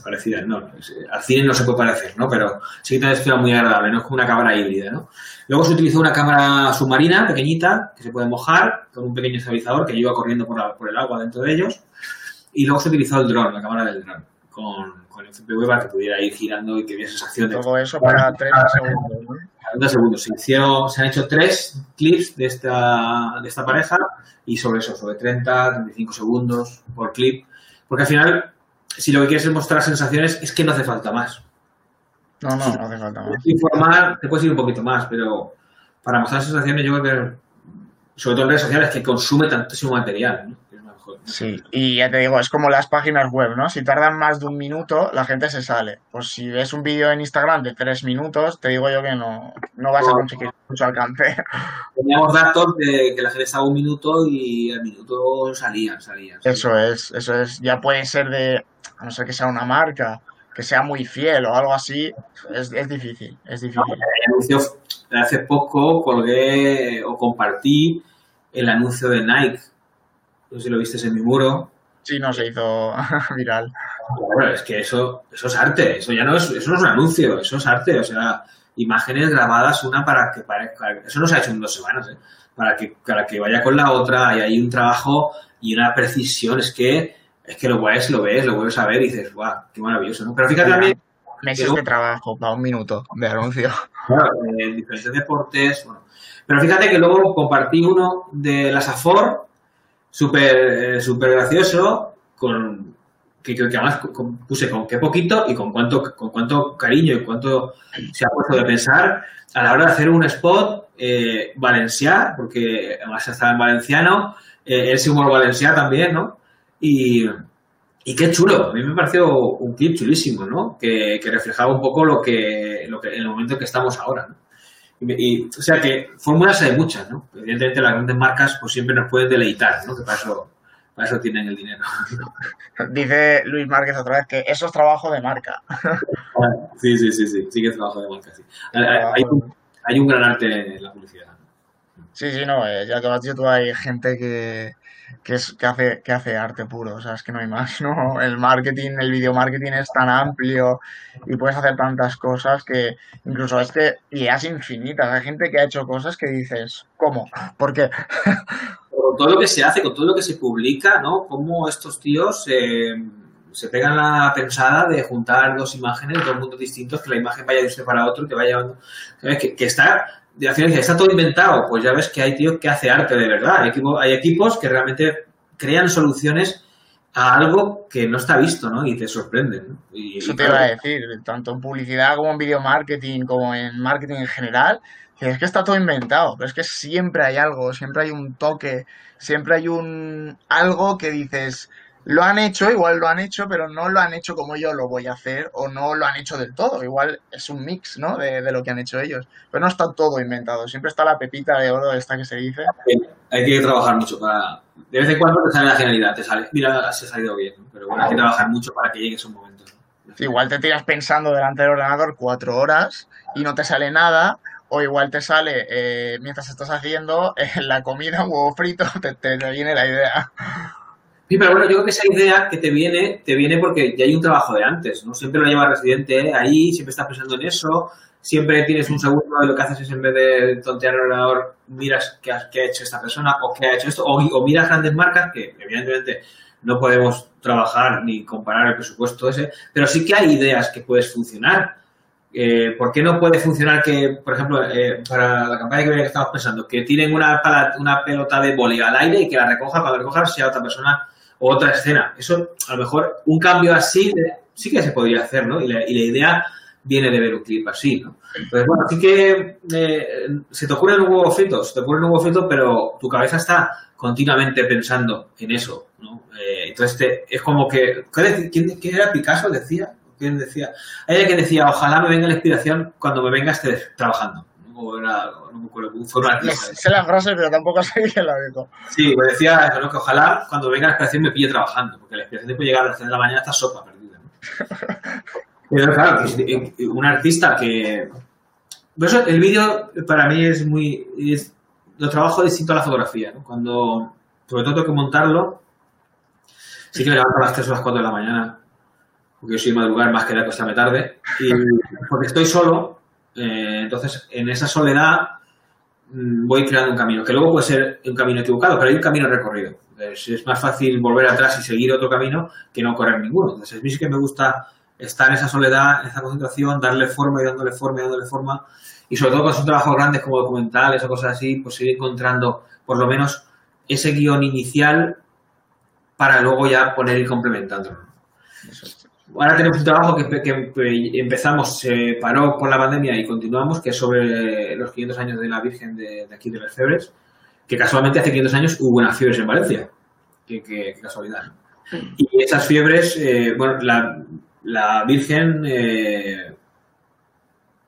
parecida, no, al cine no se puede parecer, ¿no? Pero sí que tiene una textura muy agradable, no es como una cámara híbrida, ¿no? Luego se utilizó una cámara submarina, pequeñita, que se puede mojar, con un pequeño estabilizador que lleva corriendo por, por el agua dentro de ellos. Y luego se utilizó el dron, la cámara del dron, con, con el FPV para que pudiera ir girando y que hubiera sensación de... Todo eso para 30 segundos, ¿no? Segundos. Se, hicieron, se han hecho tres clips de esta, de esta pareja y sobre eso, sobre 30, 35 segundos por clip. Porque al final, si lo que quieres es mostrar sensaciones, es que no hace falta más. No, no, no hace falta más. Informar, te puedes ir un poquito más, pero para mostrar sensaciones yo creo que, sobre todo en redes sociales, que consume tantísimo material. ¿no? Sí, y ya te digo, es como las páginas web, ¿no? Si tardan más de un minuto, la gente se sale. Pues si ves un vídeo en Instagram de tres minutos, te digo yo que no, no vas a conseguir mucho alcance. Teníamos datos de que la gente estaba un minuto y al minuto salían, salían. Eso es, eso es. Ya puede ser de, a no ser que sea una marca, que sea muy fiel o algo así, es, es difícil, es difícil. hace poco colgué o compartí el anuncio de Nike no sé si lo viste en mi muro. Sí, no, se hizo viral. Bueno, es que eso, eso es arte, eso ya no es, eso no es un anuncio, eso es arte, o sea, imágenes grabadas una para que parezca, eso no se ha hecho en dos semanas, ¿eh? para, que, para que vaya con la otra y hay un trabajo y una precisión, es que, es que lo ves, lo ves, lo vuelves a ver y dices, guau, qué maravilloso, ¿no? Pero fíjate también... Meses de trabajo para un minuto de anuncio. Claro, en diferentes deportes, bueno. Pero fíjate que luego compartí uno de la SAFOR, súper eh, super gracioso, con, que, que, además puse con qué poquito y con cuánto, con cuánto cariño y cuánto se ha puesto de pensar a la hora de hacer un spot eh, valenciá, porque además estaba en valenciano, eh, el símbolo valenciá también, ¿no? Y, y qué chulo, a mí me pareció un clip chulísimo, ¿no? Que, que reflejaba un poco lo que, lo que, en el momento en que estamos ahora. Y, o sea que fórmulas hay muchas, ¿no? Evidentemente las grandes marcas pues siempre nos pueden deleitar, ¿no? Que para eso, para eso tienen el dinero. Dice Luis Márquez otra vez que eso es trabajo de marca. Sí, sí, sí, sí, sí que es trabajo de marca, sí. Hay, un, hay un gran arte en la publicidad. Sí, sí, no, eh, ya que dicho tú, hay gente que, que, es, que, hace, que hace arte puro. O sea, es que no hay más, ¿no? El marketing, el video marketing es tan amplio y puedes hacer tantas cosas que incluso es que ideas infinitas. Hay gente que ha hecho cosas que dices, ¿cómo? ¿Por qué? Con todo lo que se hace, con todo lo que se publica, ¿no? Cómo estos tíos eh, se pegan la pensada de juntar dos imágenes dos mundos distintos, que la imagen vaya de usted para otro, que vaya que, que está de la ciencia está todo inventado, pues ya ves que hay tíos que hace arte de verdad. Hay, hay equipos que realmente crean soluciones a algo que no está visto, ¿no? Y te sorprenden. Y, Eso te iba a decir, tanto en publicidad como en video marketing, como en marketing en general, es que está todo inventado, pero es que siempre hay algo, siempre hay un toque, siempre hay un algo que dices, lo han hecho, igual lo han hecho, pero no lo han hecho como yo lo voy a hacer o no lo han hecho del todo. Igual es un mix, ¿no? De, de lo que han hecho ellos. Pero no está todo inventado. Siempre está la pepita de oro esta que se dice. Hay que trabajar mucho para... De vez en cuando te sale la genialidad, te sale. Mira, se ha salido bien, ¿no? pero bueno, hay que trabajar mucho para que llegue ese momento. ¿no? Igual te tiras pensando delante del ordenador cuatro horas y no te sale nada, o igual te sale eh, mientras estás haciendo eh, la comida, un huevo frito, te, te, te viene la idea. Sí, pero bueno, yo creo que esa idea que te viene, te viene porque ya hay un trabajo de antes, ¿no? Siempre lo lleva residente ahí, siempre estás pensando en eso, siempre tienes un segundo y lo que haces es en vez de tontear el ordenador, miras qué ha, qué ha hecho esta persona o qué ha hecho esto, o, o, miras grandes marcas que evidentemente no podemos trabajar ni comparar el presupuesto ese, pero sí que hay ideas que puedes funcionar. Eh, ¿Por qué no puede funcionar que, por ejemplo, eh, para la campaña que estamos pensando, que tienen una, una pelota de boli al aire y que la recoja, cuando recoja sea otra persona otra escena? Eso, a lo mejor, un cambio así sí que se podría hacer, ¿no? Y la, y la idea viene de ver un clip así, ¿no? Entonces, bueno, así que eh, se te ocurre un huevo frito, se te ocurre un huevo frito, pero tu cabeza está continuamente pensando en eso, ¿no? Eh, entonces, te, es como que, ¿quién, ¿quién, era Picasso? Decía, ¿quién decía? Hay alguien que decía, ojalá me venga la inspiración cuando me venga esté trabajando. O era, no me acuerdo, fue un artista. Sé la frase, pero tampoco sé quién la. Sí, me decía eso, ¿no? que ojalá cuando venga la inspiración me pille trabajando, porque la inspiración te puede llegar a las 3 de la mañana hasta sopa perdida. Pero claro, un artista que... Por eso el vídeo para mí es muy... Es, lo trabajo distinto a la fotografía, ¿no? Cuando, sobre todo tengo que montarlo, sí que me levanto a las 3 o las 4 de la mañana, porque yo soy madrugar más que de acostarme tarde, y porque estoy solo, eh, entonces en esa soledad mmm, voy creando un camino, que luego puede ser un camino equivocado, pero hay un camino recorrido. Entonces, es más fácil volver atrás y seguir otro camino que no correr ninguno. Entonces, a mí sí que me gusta estar en esa soledad, en esa concentración, darle forma y dándole forma y dándole forma. Y sobre todo cuando son trabajos grandes como documentales o cosas así, pues ir encontrando por lo menos ese guion inicial para luego ya poner y complementándolo. Ahora tenemos un trabajo que, empezamos, se paró por la pandemia y continuamos, que es sobre los 500 años de la Virgen de, de aquí de las Febres, que casualmente hace 500 años hubo unas fiebres en Valencia. Qué, qué casualidad. Y esas fiebres, eh, bueno, la, la Virgen eh,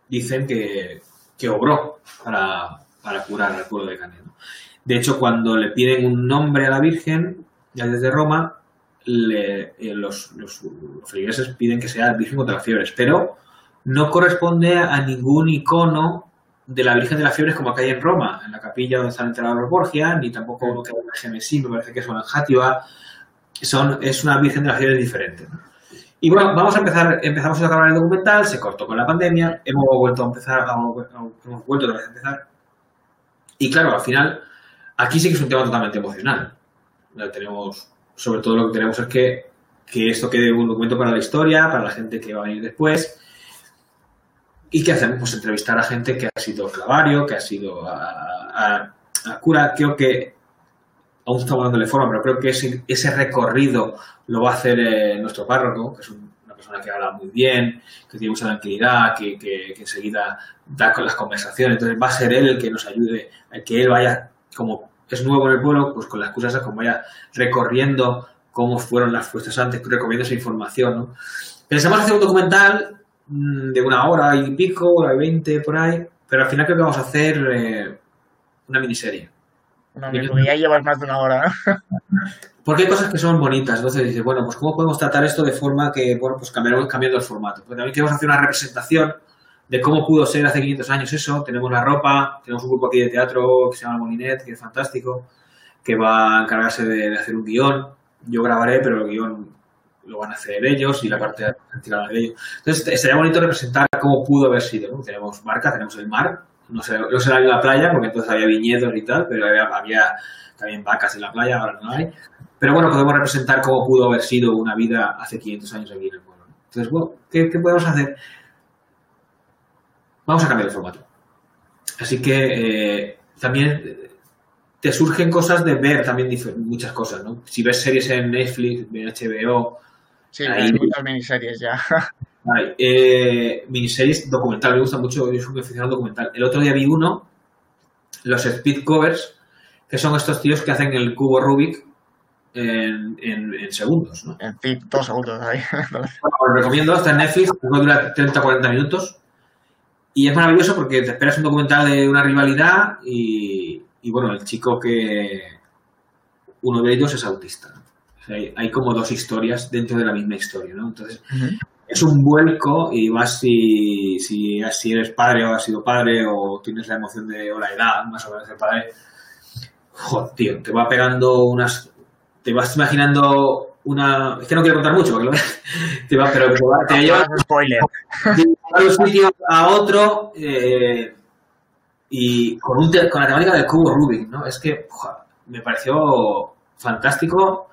dicen que, que obró para, para, curar al pueblo de Canet. ¿no? De hecho, cuando le piden un nombre a la Virgen, ya desde Roma, le, eh, los, los, los, feligreses piden que sea Virgen contra las fiebres, pero no corresponde a ningún icono de la Virgen de las Fiebres como acá hay en Roma, en la capilla donde están enterrados los Borgia, ni tampoco lo que hay en Gemesí, me parece que es una en Játiva, son, es una Virgen de las Fiebres diferente. ¿no? Y bueno, vamos a empezar, empezamos a acabar el documental, se cortó con la pandemia, hemos vuelto a empezar, hemos vuelto a empezar. Y claro, al final, aquí sí que es un tema totalmente emocional. Tenemos, sobre todo lo que tenemos es que, que esto quede un documento para la historia, para la gente que va a venir después. ¿Y qué hacemos? Pues entrevistar a gente que ha sido clavario, que ha sido a, cura. Creo que aún estamos dándole forma, pero creo que ese, ese recorrido lo va a hacer eh, nuestro párroco, que es un, una persona que habla muy bien, que tiene mucha tranquilidad, que, que, que, enseguida da con las conversaciones. Entonces va a ser él el que nos ayude, el que él vaya, como es nuevo en el pueblo, pues con las cosas como vaya recorriendo cómo fueron las fiestas antes, recomiendo esa información. ¿no? Pensamos hacer un documental mmm, de una hora y pico, hora y veinte, por ahí, pero al final creo que vamos a hacer eh, una miniserie. No, porque ya llevas más de una hora. Porque hay cosas que son bonitas. Entonces dices, bueno, pues ¿cómo podemos tratar esto de forma que, bueno, pues cambiaremos cambiando el formato? Porque también queremos hacer una representación de cómo pudo ser hace 500 años eso. Tenemos la ropa, tenemos un grupo aquí de teatro que se llama Molinet, que es fantástico. que va a encargarse de, hacer un guion. Yo grabaré, pero el guion lo van a hacer ellos y la parte artística la de ellos. Entonces, sería bonito representar cómo pudo haber sido. Tenemos marca, tenemos el mar, no será, no será en la playa, porque entonces había viñedos y tal, pero había, había también vacas en la playa, ahora no hay. Pero bueno, podemos representar cómo pudo haber sido una vida hace 500 años aquí en el pueblo. Entonces, bueno, ¿qué, ¿qué, podemos hacer? Vamos a cambiar el formato. Así que eh, también te surgen cosas de ver también muchas cosas, ¿no? Si ves series en Netflix, en HBO... Sí, hay muchas miniseries ya. Hay, eh, miniseries documental, me gusta mucho, yo soy un aficionado documental. El otro día vi uno, los speed covers, que son estos tíos que hacen el cubo Rubik en, en, segundos, ¿no? En dos segundos ahí. os recomiendo, está en Netflix, dura 30-40 minutos. Y es maravilloso porque te esperas un documental de una rivalidad y, y bueno, el chico que uno de ellos es autista. hay, como dos historias dentro de la misma historia, ¿no? Entonces, es un vuelco y vas si, si, si, eres padre o has sido padre o tienes la emoción de o la edad más o menos de padre. Joder, tío, te va pegando unas. Te vas imaginando una. Es que no quiero contar mucho, porque te va, pero te, va, te lleva. spoiler. De un sitio a otro eh, y con, un con la temática del cubo Rubik, ¿no? Es que me pareció fantástico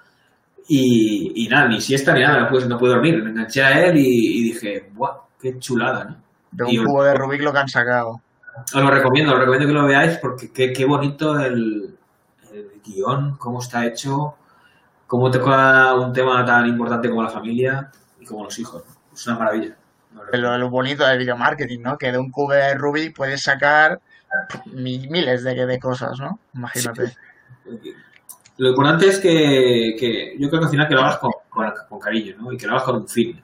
y, nada, ni siesta ni nada, no no pude dormir. Me enganché a él y, dije, ¡buah! ¡Qué chulada, ¿no? De un cubo de Rubik lo que han sacado. Os lo recomiendo, os recomiendo que lo veáis porque qué, qué bonito el, el guion, cómo está hecho cómo toca un tema tan importante como la familia y como los hijos. Es una maravilla. Lo, lo bonito del video marketing, ¿no? Que de un cubo de Rubik puedes sacar miles de, de cosas, ¿no? Imagínate. Lo importante es que, yo creo que al final que lo hagas con, cariño, ¿no? Y que lo hagas con un fin.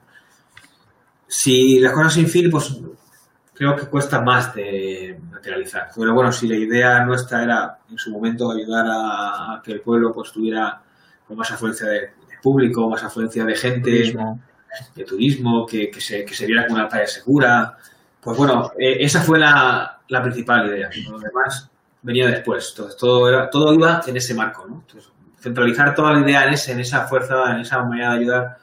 Si las cosas sin fin, pues creo que cuesta más de materializar. Pero bueno, si la idea nuestra era en su momento ayudar a, que el pueblo pues tuviera con más afluencia de, público, más afluencia de gente, de turismo, que, se, que se viera como una playa segura. Pues bueno, eh, esa fue la, principal idea. Lo demás venía después. Entonces, todo, era, todo iba en ese marco. ¿no? centralizar toda la idea en, ese, en esa fuerza, en esa manera de ayudar,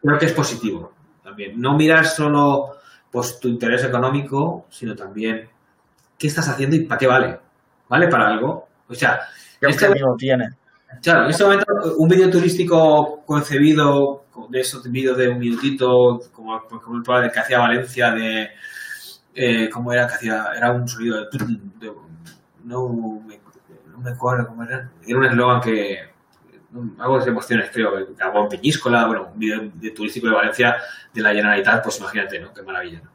creo que es positivo también. No mirar solo pues, tu interés económico, sino también qué estás haciendo y para qué vale. ¿Vale para algo? O sea, ¿qué este, tiene? Claro, en este momento un vídeo turístico concebido de esos vídeos de un minutito, como, como el que hacía Valencia de eh, cómo era que hacía, era un sonido de, no, me, no me acuerdo cómo era, era un eslogan que algo de emociones creo, Gabón Peñíscola, bueno, un vídeo de turístico de Valencia de la Generalitat, pues imagínate, ¿no? Qué maravilla, ¿no?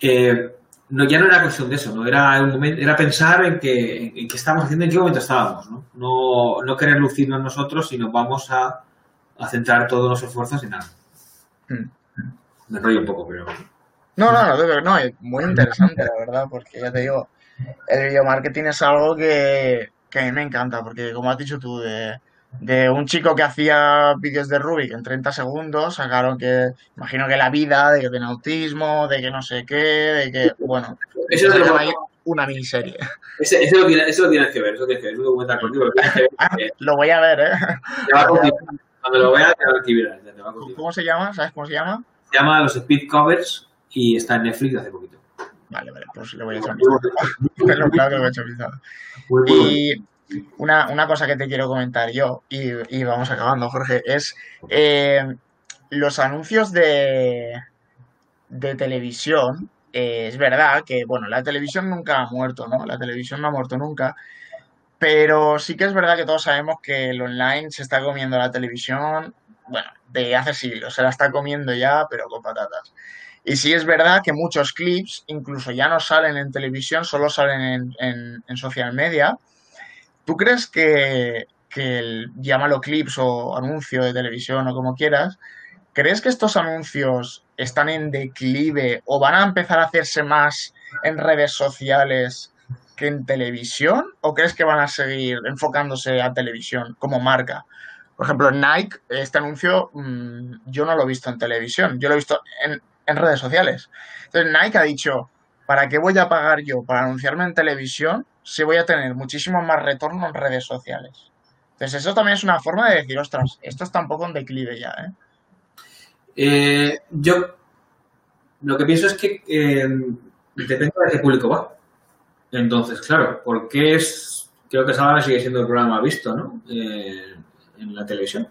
Eh, no, ya no era cuestión de eso, no era un momento, era pensar en qué, en qué estábamos haciendo, en qué momento estábamos, ¿no? No, no querer lucirnos nosotros, sino vamos a, a centrar todos los esfuerzos en algo. Hmm. Me enrollo un poco, pero. No, no, no, no, es muy interesante, la verdad, porque ya te digo, el video marketing es algo que, que a mí me encanta, porque como has dicho tú, de, de un chico que hacía vídeos de Rubik en 30 segundos, sacaron que, imagino que la vida, de que tiene autismo, de que no sé qué, de que, bueno, eso es lo que una miniserie. Ese, eso, lo tienes, eso lo tienes que ver, eso tienes que ver, es un documental contigo. Lo, que ver, ah, lo voy a ver, ¿eh? Cuando lo veas, te va a activar. ¿Cómo se llama? ¿Sabes cómo se llama? Se llama Los Speed Covers y está en Netflix hace poquito. Vale, vale, pues le voy a echar un claro que le voy a echar. Y una, una, cosa que te quiero comentar yo, y, vamos acabando, Jorge, es eh, los anuncios de, de televisión. Eh, es verdad que, bueno, la televisión nunca ha muerto, ¿no? La televisión no ha muerto nunca. Pero sí que es verdad que todos sabemos que el online se está comiendo la televisión, bueno, de hace siglos, se la está comiendo ya, pero con patatas. Y sí es verdad que muchos clips incluso ya no salen en televisión, solo salen en, en, en social media. ¿Tú crees que, que el, llámalo clips o anuncio de televisión o como quieras, ¿crees que estos anuncios están en declive o van a empezar a hacerse más en redes sociales que en televisión? ¿O crees que van a seguir enfocándose a televisión como marca? Por ejemplo, Nike, este anuncio mmm, yo no lo he visto en televisión, yo lo he visto en, en redes sociales. Entonces Nike ha dicho, ¿para qué voy a pagar yo para anunciarme en televisión si voy a tener muchísimo más retorno en redes sociales? Entonces eso también es una forma de decir, ostras, esto está un poco en declive ya, ¿eh? Eh, yo lo que pienso es que eh, depende de qué público va. Entonces, claro, porque es, creo que Sálvame sigue siendo el programa visto, ¿no? En la televisión.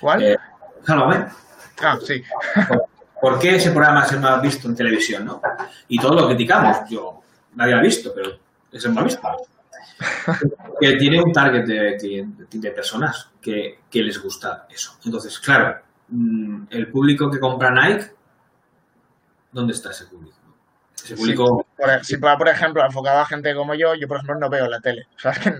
¿Cuál? Sálvame. ah, sí. ¿Por, qué ese programa es el más visto en televisión, no? Y todo lo criticamos. Yo no había visto, pero es el más visto. Que tiene un target de, cliente- de personas que, que les gusta eso. Entonces, claro, mm, el público que compra Nike, ¿dónde está ese público? Ese público Por- si va, por ejemplo, enfocado a gente como yo, yo, por ejemplo, no veo la tele. O sea, es que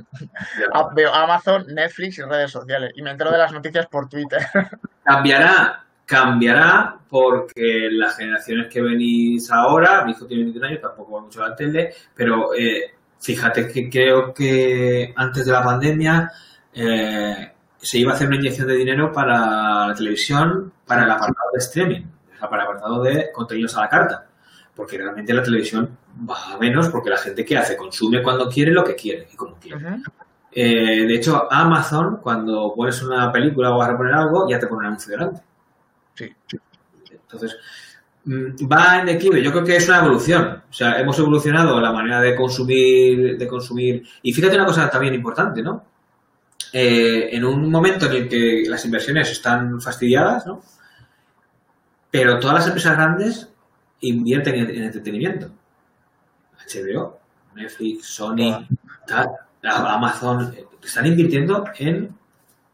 a- veo Amazon, Netflix y redes sociales. Y me entero de las noticias por Twitter. cambiará, cambiará porque las generaciones que venís ahora, mi hijo tiene 21 años, tampoco va mucho a la tele, pero eh, fíjate que creo que antes de la pandemia eh, se iba a hacer una inyección de dinero para la televisión, para el apartado de streaming, para el apartado de contenidos a la carta, porque realmente la televisión va a menos porque la gente que hace consume cuando quiere lo que quiere y como quiere. Eh, de hecho, Amazon, cuando pones una película o vas a poner algo, ya te pone un anuncio delante. Sí. Entonces, va en declive. Yo creo que es una evolución. O sea, hemos evolucionado la manera de consumir, de consumir. Y fíjate una cosa también importante, ¿no? Eh, en un momento en el que las inversiones están fastidiadas, ¿no? Pero todas las empresas grandes invierten en, en entretenimiento. HBO, Netflix, Sony, tal, Amazon, eh, están invirtiendo en,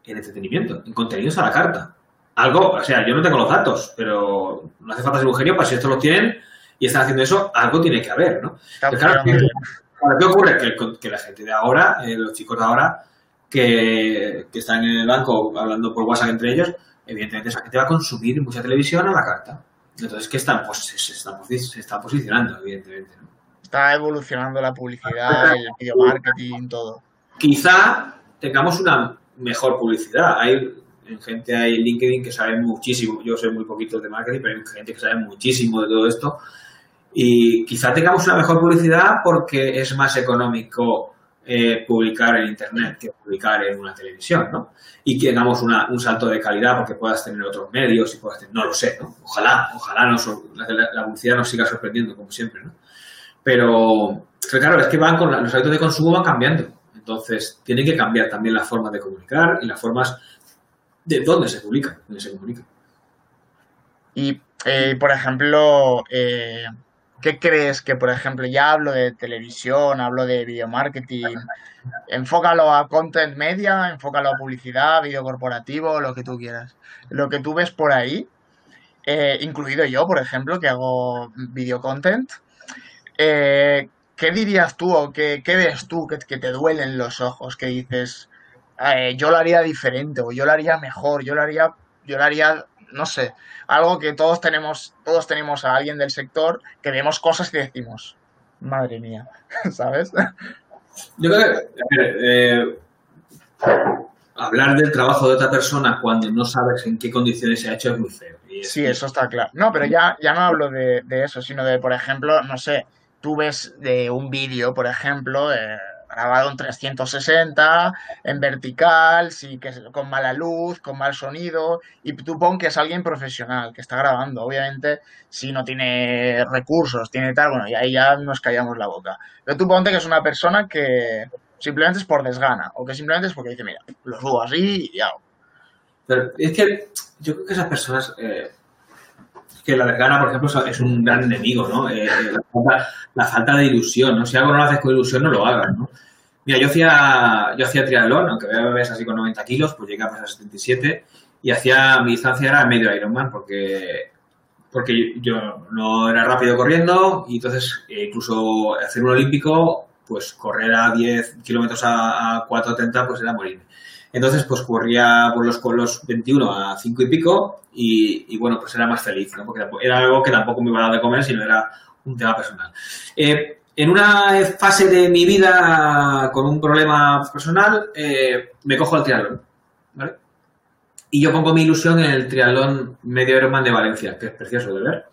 en entretenimiento, en contenidos a la carta. Algo, o sea, yo no tengo los datos, pero no hace falta ser un genio para si estos los tienen y están haciendo eso, algo tiene que haber, ¿no? Está Pero claro, ¿qué, claro, ¿qué ocurre? Que, la gente de ahora, eh, los chicos de ahora, que, que están en el banco hablando por WhatsApp entre ellos, evidentemente esa gente va a consumir mucha televisión a la carta. Entonces, ¿qué están? Pues se, se están, posi- se están posicionando, evidentemente. ¿no? Está evolucionando la publicidad, el video marketing, todo. Quizá tengamos una mejor publicidad. Hay en gente hay en LinkedIn que sabe muchísimo. Yo sé muy poquito de marketing, pero hay gente que sabe muchísimo de todo esto. Y quizá tengamos una mejor publicidad porque es más económico eh, publicar en Internet que publicar en una televisión, ¿no? Y que tengamos una- un salto de calidad porque puedas tener otros medios y puedas tener, no lo sé, ¿no? Ojalá, ojalá nos, la, la publicidad nos siga sorprendiendo, como siempre, ¿no? Pero, claro, es que van con los hábitos de consumo van cambiando. Entonces, tiene que cambiar también la forma de comunicar y las formas de dónde se publica, dónde se. Y, eh, por ejemplo, eh, ¿qué crees que, por ejemplo, ya hablo de televisión, hablo de video marketing, enfócalo a content media, enfócalo a publicidad, video corporativo, lo que tú quieras. Lo que tú ves por ahí, eh, incluido yo, por ejemplo, que hago video content, ¿qué dirías tú o qué, qué ves tú que, que te duelen los ojos? Que dices, eh, yo lo haría diferente o yo lo haría mejor, yo lo haría, yo lo haría, no sé, algo que todos tenemos, todos tenemos a alguien del sector que vemos cosas y decimos, madre mía, ¿sabes? Yo creo que eh, hablar del trabajo de otra persona cuando no sabes en qué condiciones se ha hecho es muy feo. Y es- Sí, eso está claro. No, pero ya, ya no hablo de, de eso, sino de, por ejemplo, no sé, tú ves de un vídeo, por ejemplo, eh, grabado en 360, en vertical, sí, que con mala luz, con mal sonido, y tú pon que es alguien profesional que está grabando. Obviamente, si no tiene recursos, tiene tal, bueno, y ahí ya nos callamos la boca. Pero tú ponte que es una persona que simplemente es por desgana, o que simplemente es porque dice, mira, lo subo así y ya. Pero es que yo creo que esas personas, eh, que la desgana, por ejemplo, es un gran enemigo, ¿no? Eh, eh, la, falta, de ilusión, ¿no? Si algo no lo haces con ilusión, no lo hagas, ¿no? Mira, yo hacía, yo hacía triatlón, aunque me ves así con 90 kilos, pues llegué a pesar 77 y hacía, mi distancia era medio Ironman porque, porque yo no era rápido corriendo y entonces eh, incluso hacer un olímpico, pues correr a 10 kilómetros a, a 4.30 pues era morirme. Entonces, pues corría por los, con los 21 a 5 y pico y, bueno, pues era más feliz, ¿no? Porque era algo que tampoco me iba a dar de comer, sino era un tema personal. Eh, en una fase de mi vida con un problema personal, eh, me cojo el triatlón. Y yo pongo mi ilusión en el triatlón medio Ironman de Valencia, que es precioso de ver,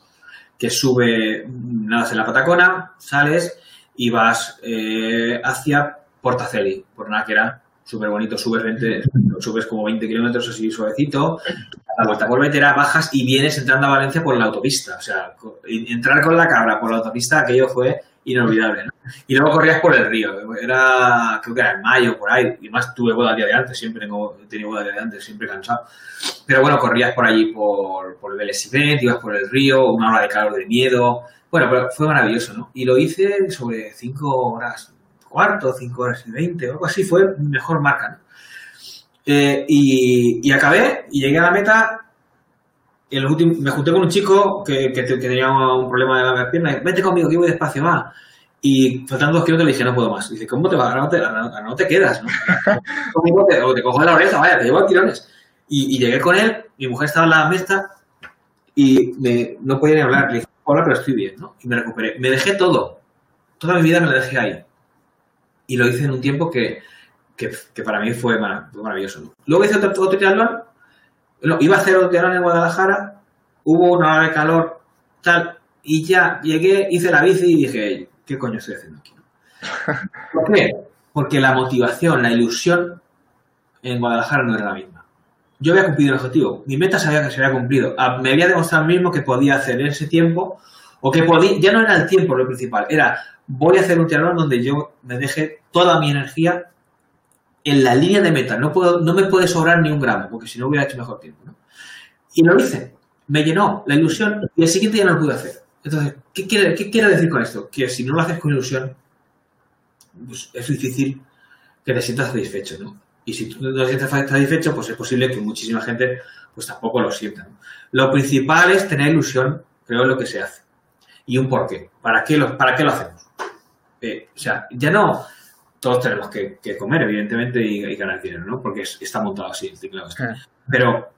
que sube, nadas en la Patacona, sales y vas eh, hacia Portaceli, por nada que era súper bonito, subes, 20, subes como 20 kilómetros así suavecito, a la vuelta por Vetera bajas y vienes entrando a Valencia por la autopista. O sea, entrar con la cabra por la autopista, aquello fue inolvidable. ¿no? Y luego corrías por el río, era, creo que era en mayo, por ahí, y más tuve boda el día de antes, siempre tengo, he tenido boda el día de antes, siempre cansado. Pero bueno, corrías por allí por, por el Belesibet, ibas por el río, una hora de calor de miedo. Bueno, pero fue maravilloso, ¿no? Y lo hice sobre 5 horas, cuarto, 5 horas y 20, algo así, fue mi mejor marca, ¿no? Eh, y, y, acabé y llegué a la meta. El último, me junté con un chico que, que, que tenía un problema de la pierna. Vete conmigo, que voy despacio, va. Y faltando dos kilómetros le dije, no puedo más. Y dice, ¿cómo te vas? No te, no te quedas, ¿no? Te, o te cojo de la oreja, vaya, te llevo a tirones. Y, y, llegué con él, mi mujer estaba en la mesa y me, no podía ni hablar. Le dije, hola, pero estoy bien, ¿no? Y me recuperé. Me dejé todo. Toda mi vida me la dejé ahí. Y lo hice en un tiempo que, que, que para mí fue, maravilloso. Luego hice otro, otro triatlón. No, iba a hacer otro triatlón en Guadalajara. Hubo una hora de calor, tal. Y ya llegué, hice la bici y dije, ¿qué coño estoy haciendo aquí? ¿Por qué? Porque la motivación, la ilusión en Guadalajara no era la misma. Yo había cumplido el objetivo, mi meta sabía que se había cumplido. Ah, me había demostrado mismo que podía hacer en ese tiempo, o que podía, ya no era el tiempo lo principal, era voy a hacer un triatlón donde yo me deje toda mi energía en la línea de meta. No, puedo, no me puede sobrar ni un gramo, porque si no hubiera hecho mejor tiempo. ¿no? Y lo hice. Me llenó la ilusión y el siguiente día no lo pude hacer. Entonces, ¿qué quiere, ¿qué quiere decir con esto? Que si no lo haces con ilusión, pues es difícil que te sientas satisfecho, ¿no? Y si tú no te sientes satisfecho, pues es posible que muchísima gente pues tampoco lo sienta. ¿no? Lo principal es tener ilusión, creo, en lo que se hace. Y un porqué. ¿Para qué lo, para qué lo hacemos? Eh, o sea, ya no todos tenemos que, que comer, evidentemente, y, y, ganar dinero, ¿no? Porque es, está montado así, claro. Está. Pero,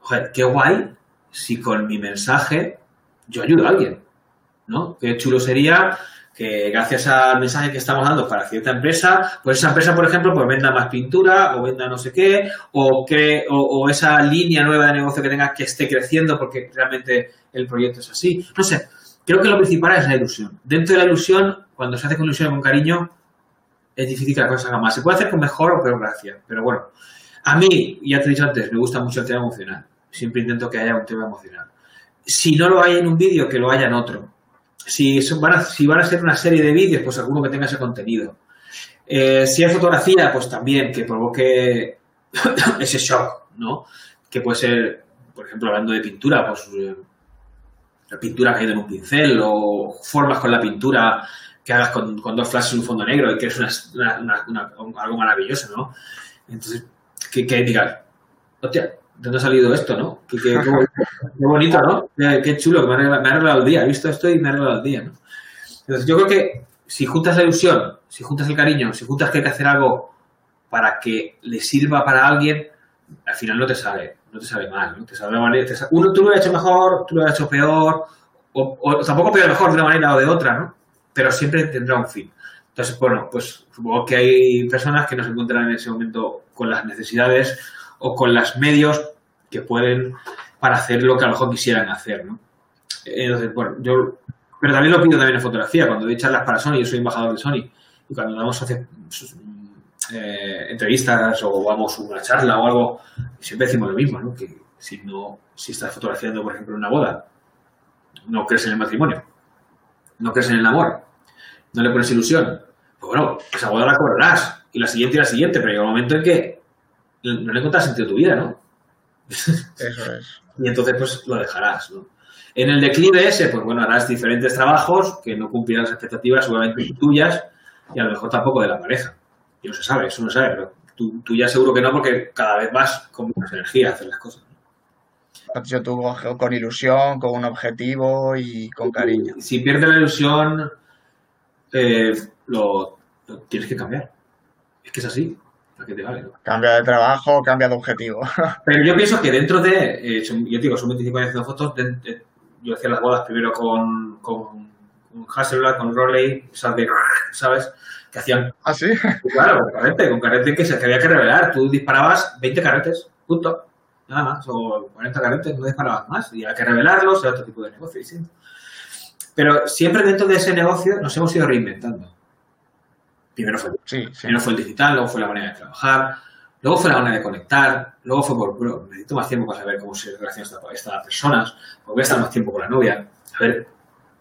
joder, qué guay si con mi mensaje yo ayudo a alguien. ¿no? Qué chulo sería que gracias al mensaje que estamos dando para cierta empresa, pues esa empresa, por ejemplo, pues venda más pintura o venda no sé qué, o, que, o, o esa línea nueva de negocio que tenga que esté creciendo porque realmente el proyecto es así. No sé, creo que lo principal es la ilusión. Dentro de la ilusión, cuando se hace con ilusión y con cariño, es difícil que la cosa haga más. Se puede hacer con mejor o peor gracia, pero bueno. A mí, ya te he dicho antes, me gusta mucho el tema emocional. Siempre intento que haya un tema emocional. Si no lo hay en un vídeo, que lo haya en otro si van, a, si van a ser una serie de vídeos, pues alguno que tenga ese contenido. Eh, si hay fotografía, pues también que provoque ese shock, ¿no? Que puede ser, por ejemplo, hablando de pintura, pues eh, la pintura caída en un pincel o formas con la pintura que hagas con, dos flashes en un fondo negro y que es una, algo maravilloso, ¿no? Entonces, que, que digas, hostia, ¿de dónde ha salido esto, no? Qué, bonito, ¿no? Qué, chulo, me ha, me ha, arreglado, el día. He visto esto y me ha arreglado el día, ¿no? Entonces, yo creo que si juntas la ilusión, si juntas el cariño, si juntas que hay que hacer algo para que le sirva para alguien, al final no te sale, no te sale mal, ¿no? Te sale mal, te uno, tú lo has hecho mejor, tú lo has hecho peor, o, tampoco peor mejor de una manera o de otra, ¿no? Pero siempre tendrá un fin. Entonces, bueno, pues supongo que hay personas que no se encuentran en ese momento con las necesidades o con los medios que pueden para hacer lo que a lo mejor quisieran hacer, ¿no? Entonces, bueno, yo, pero también lo pido también en fotografía, cuando doy charlas para Sony, yo soy embajador de Sony, y cuando damos eh, entrevistas o vamos a una charla o algo, siempre decimos lo mismo, ¿no? Que si no, si estás fotografiando, por ejemplo, una boda, no crees en el matrimonio, no crees en el amor, no le pones ilusión, pues bueno, esa boda la cobrarás, y la siguiente y la siguiente, pero llega un momento en que no le encuentras sentido a tu vida, ¿no? Eso es. y entonces, pues lo dejarás, ¿no? En el declive ese, pues bueno, harás diferentes trabajos que no cumplirán las expectativas, seguramente tuyas, y a lo mejor tampoco de la pareja. Y no se sabe, eso no se sabe, pero tú, tú ya seguro que no, porque cada vez más con más energía a hacer las cosas. Yo tú con ilusión, con un objetivo y con cariño. Si pierdes la ilusión, eh, lo, lo tienes que cambiar. Es que es así. Que te vale, ¿no? Cambia de trabajo, cambia de objetivo. Pero yo pienso que dentro de, eh, son, yo digo, son 25 años haciendo fotos, de, de, yo hacía las bodas primero con, con, con Hasselblad, con Rowley, ¿sabes? Que hacían... ¿Ah, sí? Claro, con carrete, con carrete que se había que revelar. Tú disparabas 20 carretes, punto. Nada más, o 40 carretes, no disparabas más. Y había que revelarlos, era otro tipo de negocio distinto. Pero siempre dentro de ese negocio nos hemos ido reinventando Primero fue, primero fue el digital, luego fue la manera de trabajar, luego fue la manera de conectar, luego fue por, bueno, necesito más tiempo para saber cómo se relaciona esta, esta personas, voy a estar más tiempo con la novia, a ver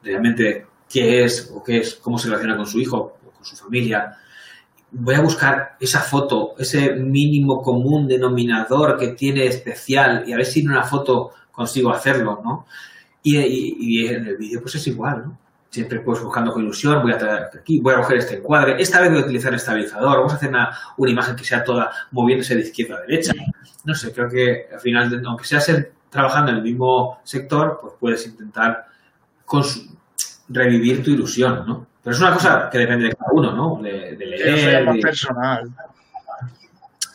realmente qué es o qué es, cómo se relaciona con su hijo o con su familia. Voy a buscar esa foto, ese mínimo común denominador que tiene especial y a ver si en una foto consigo hacerlo, ¿no? Y, y en el vídeo pues es igual, ¿no? siempre pues buscando con ilusión, voy a traer aquí, voy a coger este encuadre, esta vez voy a utilizar el estabilizador, vamos a hacer una, imagen que sea toda moviéndose de izquierda a derecha. No sé, creo que al final, aunque seas trabajando en el mismo sector, pues puedes intentar revivir tu ilusión, ¿no? Pero es una cosa que depende de cada uno, ¿no? De, leer. Es personal.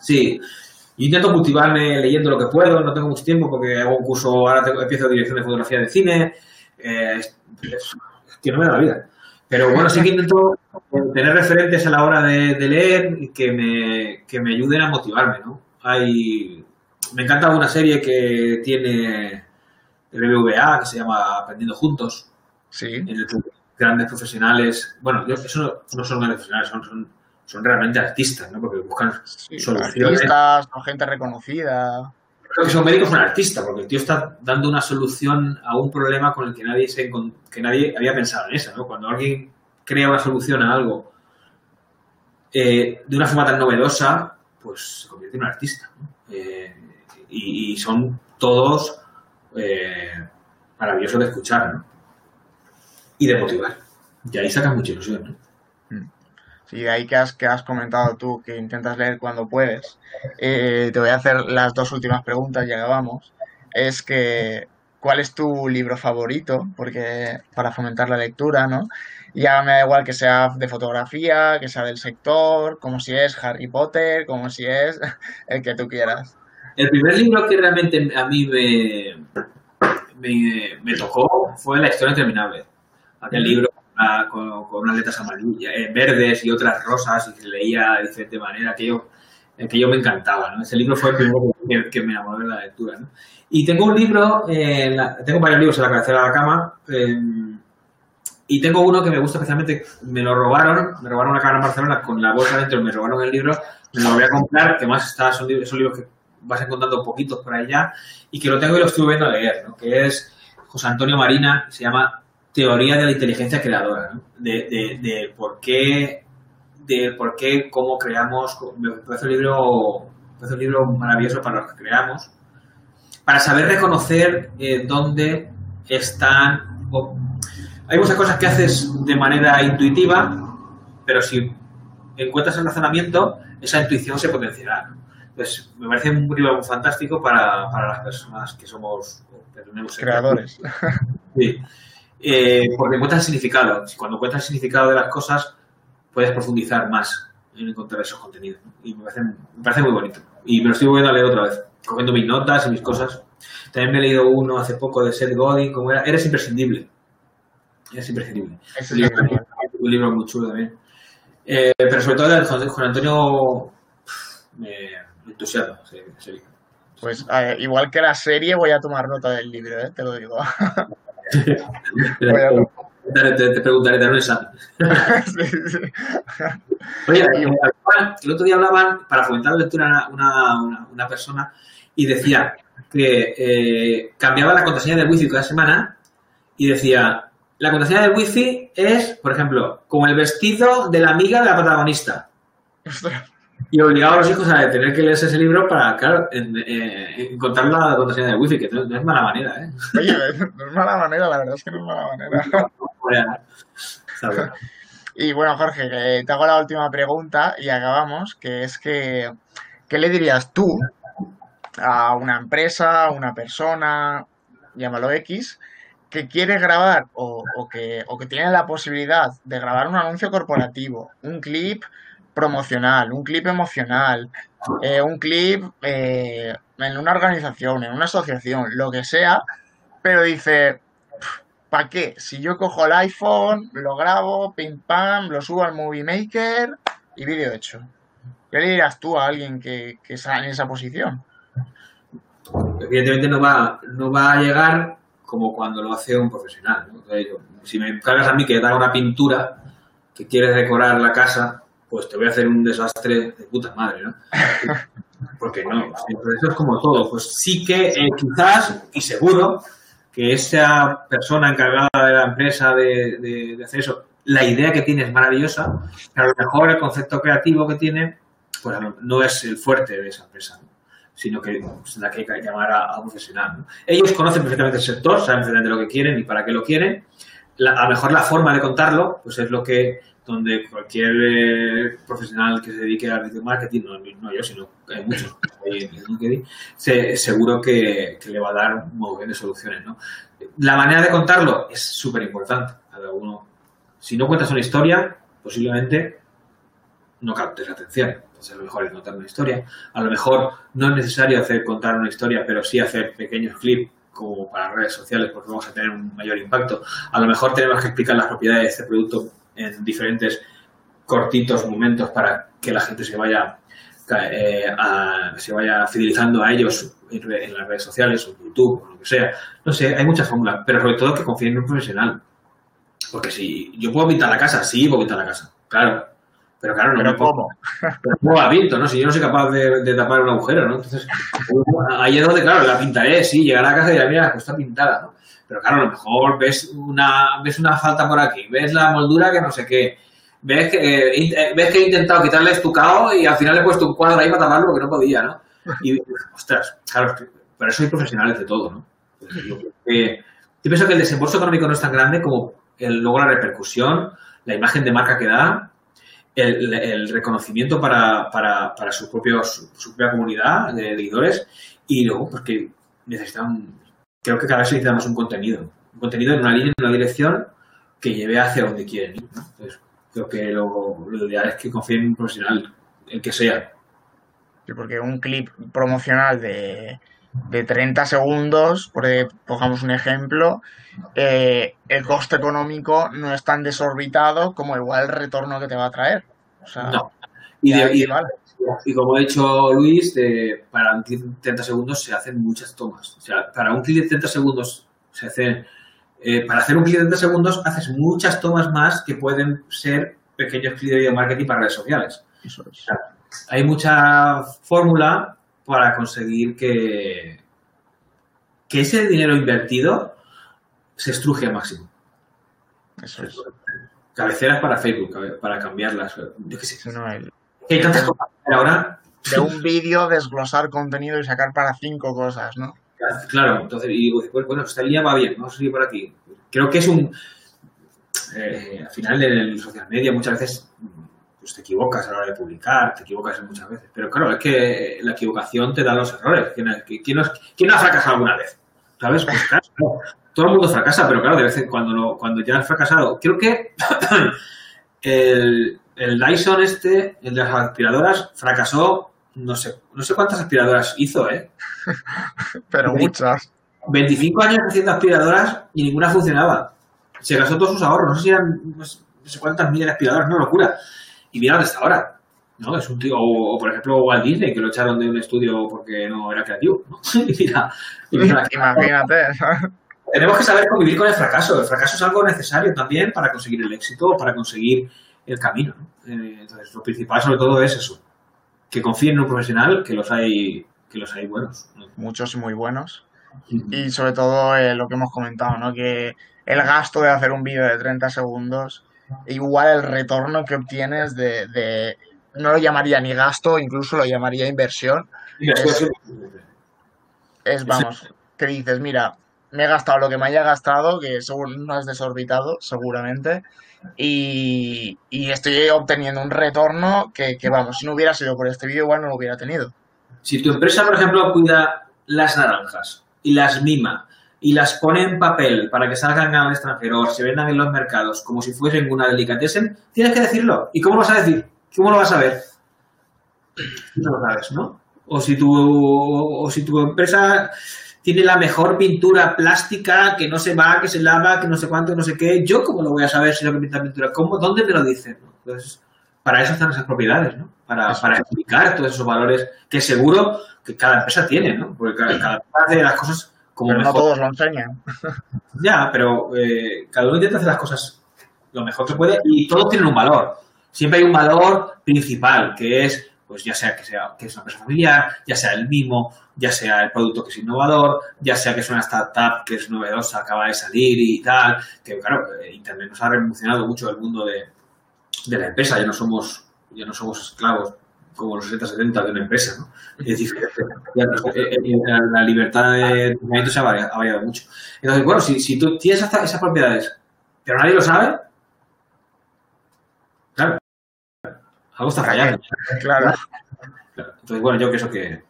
Sí. Yo intento cultivarme leyendo lo que puedo, no tengo mucho tiempo porque hago un curso, ahora tengo, empiezo dirección de fotografía de cine. Eh, que no me da la vida. Pero bueno, sí que intento tener referentes a la hora de, leer y que me, que me ayuden a motivarme, ¿no? Hay, me encanta una serie que tiene el BBVA que se llama Aprendiendo Juntos. Sí. En el que grandes profesionales, bueno, eso no son grandes profesionales, son, son, realmente artistas, ¿no? Porque buscan soluciones. Artistas, son gente reconocida creo que son médicos un artista, porque el tío está dando una solución a un problema con el que nadie, se, que nadie había pensado en eso. ¿no? Cuando alguien crea una solución a algo eh, de una forma tan novedosa, pues se convierte en un artista. Eh, y, son todos eh, maravillosos de escuchar ¿no? Y de motivar. Y ahí sacas mucha ilusión. ¿no? y de ahí que has, que has comentado tú, que intentas leer cuando puedes, eh, te voy a hacer las dos últimas preguntas, ya acabamos. Es que, ¿cuál es tu libro favorito? Porque para fomentar la lectura, ¿no? Ya me da igual que sea de fotografía, que sea del sector, como si es Harry Potter, como si es el que tú quieras. El primer libro que realmente a mí me, me, me tocó fue La historia interminable. Aquel libro con, unas letras amarillas, eh, verdes y otras rosas y que leía de diferente manera, que yo, que yo me encantaba. ¿no? Ese libro fue el primero que, me enamoró de la lectura. ¿no? Y tengo un libro, eh, tengo varios libros en la cabecera de la cama. Eh, y tengo uno que me gusta especialmente, me lo robaron, me robaron una cámara en Barcelona con la bolsa dentro, me robaron el libro, me lo voy a comprar, que más está, son, libros, son libros que vas encontrando poquitos por ya, y que lo tengo y lo estuve viendo a leer, ¿no? que es José Antonio Marina, se llama teoría de la inteligencia creadora, ¿no? de, de, de, por qué, de por qué, cómo creamos, me parece un libro, un libro maravilloso para los que creamos, para saber reconocer eh, dónde están, hay muchas cosas que haces de manera intuitiva, pero si encuentras el razonamiento, esa intuición se potenciará. Entonces, me parece un libro fantástico para, para las personas que somos creadores. Sí. Eh, porque encuentras el significado. Cuando encuentras el significado de las cosas, puedes profundizar más en encontrar esos contenidos. Y me parece, muy bonito. Y me lo estoy volviendo a leer otra vez, cogiendo mis notas y mis cosas. También me he leído uno hace poco de Seth Godin, como era, Eres imprescindible. Eres imprescindible. un, libro, muy chulo también. Eh, pero sobre todo el Juan Antonio me entusiasma. Pues eh, igual que la serie, voy a tomar nota del libro, te lo digo. te, preguntaré, te un examen. Oye, el otro día hablaban, para fomentar la lectura, una, una, persona y decía que eh, cambiaba la contraseña del wifi cada semana y decía, la contraseña del wifi es, por ejemplo, como el vestido de la amiga de la protagonista y obligaba a los hijos a tener que leerse ese libro para, claro, encontrar la contraseña de wifi, que no, es mala manera, ¿eh? Oye, no es mala manera, la verdad es que no es mala manera. y bueno, Jorge, te hago la última pregunta y acabamos, que es que, ¿qué le dirías tú a una empresa, a una persona, llámalo X, que quiere grabar o, o, que, o que tiene la posibilidad de grabar un anuncio corporativo, un clip promocional, un clip emocional, eh, un clip eh, en una organización, en una asociación, lo que sea, pero dice, ¿para qué? Si yo cojo el iPhone, lo grabo, pim pam, lo subo al Movie Maker y vídeo hecho. ¿Qué le dirás tú a alguien que, está en esa posición? Evidentemente no va, no va a llegar como cuando lo hace un profesional. Si me cargas a mí que da una pintura que quieres decorar la casa pues te voy a hacer un desastre de puta madre, ¿no? Porque no, eso es como todo. Pues sí que eh, quizás, y seguro, que esa persona encargada de la empresa de, hacer eso, la idea que tiene es maravillosa, pero a lo mejor el concepto creativo que tiene, pues no es el fuerte de esa empresa, sino que es la que hay que llamar a, un profesional. Ellos conocen perfectamente el sector, saben perfectamente lo que quieren y para qué lo quieren. a lo mejor la forma de contarlo, pues es lo que donde cualquier eh, profesional que se dedique al marketing, no, yo, sino hay muchos en seguro que, le va a dar un montón de soluciones. ¿no? La manera de contarlo es súper importante. Si no cuentas una historia, posiblemente no captes la atención. Entonces, a lo mejor es contar una historia. A lo mejor no es necesario hacer contar una historia, pero sí hacer pequeños clips como para redes sociales porque vamos a tener un mayor impacto. A lo mejor tenemos que explicar las propiedades de este producto en diferentes cortitos momentos para que la gente se vaya eh, se vaya fidelizando a ellos en, las redes sociales o YouTube o lo que sea. No sé, hay muchas fórmulas, pero sobre todo que confíen en un profesional. Porque si yo puedo pintar la casa, sí, puedo pintar la casa, claro. Pero claro, no me puedo. ¿Cómo la pinto, no? Si yo no soy capaz de, tapar un agujero, ¿no? Entonces, ahí es donde, claro, la pintaré, sí, llegará a casa y dirá, mira, pues está pintada, ¿no? Pero claro, a lo mejor ves una, ves una falta por aquí, ves la moldura que no sé qué, ves que, eh, ves que he intentado quitarle estucado y al final le he puesto un cuadro ahí para taparlo porque no podía, ¿no? Y, ostras, claro, pero eso hay profesionales de todo, ¿no? yo, pienso que el desembolso económico no es tan grande como el, luego la repercusión, la imagen de marca que da, el, reconocimiento para, para, para su, propia comunidad de seguidores y luego porque necesitan creo que cada vez necesitamos un contenido, un contenido en una línea, en una dirección que lleve hacia donde quieren ir. creo que lo, ideal es que confíen en un profesional, el que sea. Porque un clip promocional de, de 30 segundos, por pongamos un ejemplo, eh, el coste económico no es tan desorbitado como igual el retorno que te va a traer. no. Y, de, vale. Y como ha dicho Luis, de, para 30 segundos se hacen muchas tomas. O sea, para un clic de 30 segundos se hacen. Eh, para hacer un clic de 30 segundos haces muchas tomas más que pueden ser pequeños clics de video marketing para redes sociales. hay mucha fórmula para conseguir que, que ese dinero invertido se estruje al máximo. Eso es. Cabeceras para Facebook, para cambiarlas. Yo qué sé. No, hay tantas cosas ahora. De un vídeo, desglosar contenido y sacar para cinco cosas, ¿no? Claro, entonces, y digo, pues, bueno, esta línea va bien, vamos a seguir por aquí. Creo que es un. Eh, al final, en el social media muchas veces pues, te equivocas a la hora de publicar, te equivocas muchas veces. Pero claro, es que la equivocación te da los errores. ¿Quién, no, ha fracasado alguna vez? ¿Sabes? Pues claro, todo el mundo fracasa, pero claro, de vez en cuando, cuando ya has fracasado. Creo que el, el Dyson este, el de las aspiradoras, fracasó, no sé, no sé cuántas aspiradoras hizo, ¿eh? Pero muchas. 25 años haciendo aspiradoras y ninguna funcionaba. Se gastó todos sus ahorros, no sé si eran no sé cuántas miles de aspiradoras, no locura. Y mira dónde está ahora. ¿no? Es un tío, o, por ejemplo Walt Disney, que lo echaron de un estudio porque no era creativo. ¿no? y mira, Imagínate. Tenemos que saber convivir con el fracaso. El fracaso es algo necesario también para conseguir el éxito, para conseguir el camino. Eh, entonces, lo principal sobre todo es eso, que confíen en un profesional, que los hay, que los hay buenos. Muchos y muy buenos. Y sobre todo eh, lo que hemos comentado, ¿no? Que el gasto de hacer un vídeo de 30 segundos, igual el retorno que obtienes de, no lo llamaría ni gasto, incluso lo llamaría inversión. Es, vamos, que dices, mira, me he gastado lo que me haya gastado, que seguro no es desorbitado, seguramente, y, estoy obteniendo un retorno que, vamos, si no hubiera sido por este vídeo, igual no lo hubiera tenido. Si tu empresa, por ejemplo, cuida las naranjas y las mima y las pone en papel para que salgan al extranjero o se vendan en los mercados como si fuesen una delicatessen, tienes que decirlo. ¿Y cómo lo vas a decir? ¿Cómo lo vas a ver? No lo sabes, ¿no? O si tu, o si tu empresa tiene la mejor pintura plástica, que no se va, que se lava, que no sé cuánto, no sé qué. ¿Yo cómo lo voy a saber si lo que pinta pintura? ¿Cómo? ¿Dónde me lo dicen? Entonces, para eso están esas propiedades, ¿no? Para, para explicar todos esos valores que seguro que cada empresa tiene, ¿no? Porque cada, empresa hace las cosas como pero no todos lo enseñan. Ya, pero eh, cada uno intenta hacer las cosas lo mejor que puede y todos tienen un valor. Siempre hay un valor principal, que es, pues ya sea que sea que es una empresa familiar, ya sea el mismo, ya sea el producto que es innovador, ya sea que es una startup que es novedosa, acaba de salir y tal, que claro, eh, Internet nos ha revolucionado mucho el mundo de, de la empresa, ya no somos, ya no somos esclavos como los 60-70 de una empresa, ¿no? Es decir, ya, eh, eh, la libertad de movimiento se ha variado, ha variado, mucho. Entonces, bueno, si, si tú tienes hasta esas propiedades, pero nadie lo sabe, claro, algo está fallando. Claro. Entonces, bueno, yo pienso que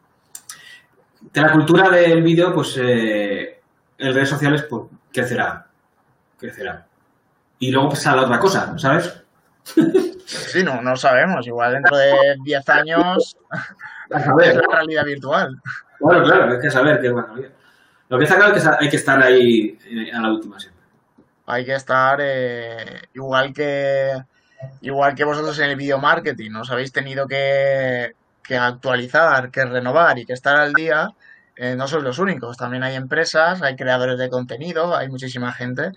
de la cultura del vídeo, pues eh, en redes sociales, pues crecerá, crecerá. Y luego pasa la otra cosa, ¿sabes? Sí, no, no sabemos. Igual dentro de 10 años es la realidad virtual. Claro, claro, hay que saber qué la realidad. Lo que está claro es que hay que estar ahí eh, a la última siempre. Hay que estar eh, igual que igual que vosotros en el video marketing, os habéis tenido que, que actualizar, que renovar y que estar al día. Eh, no sois los únicos, también hay empresas, hay creadores de contenido, hay muchísima gente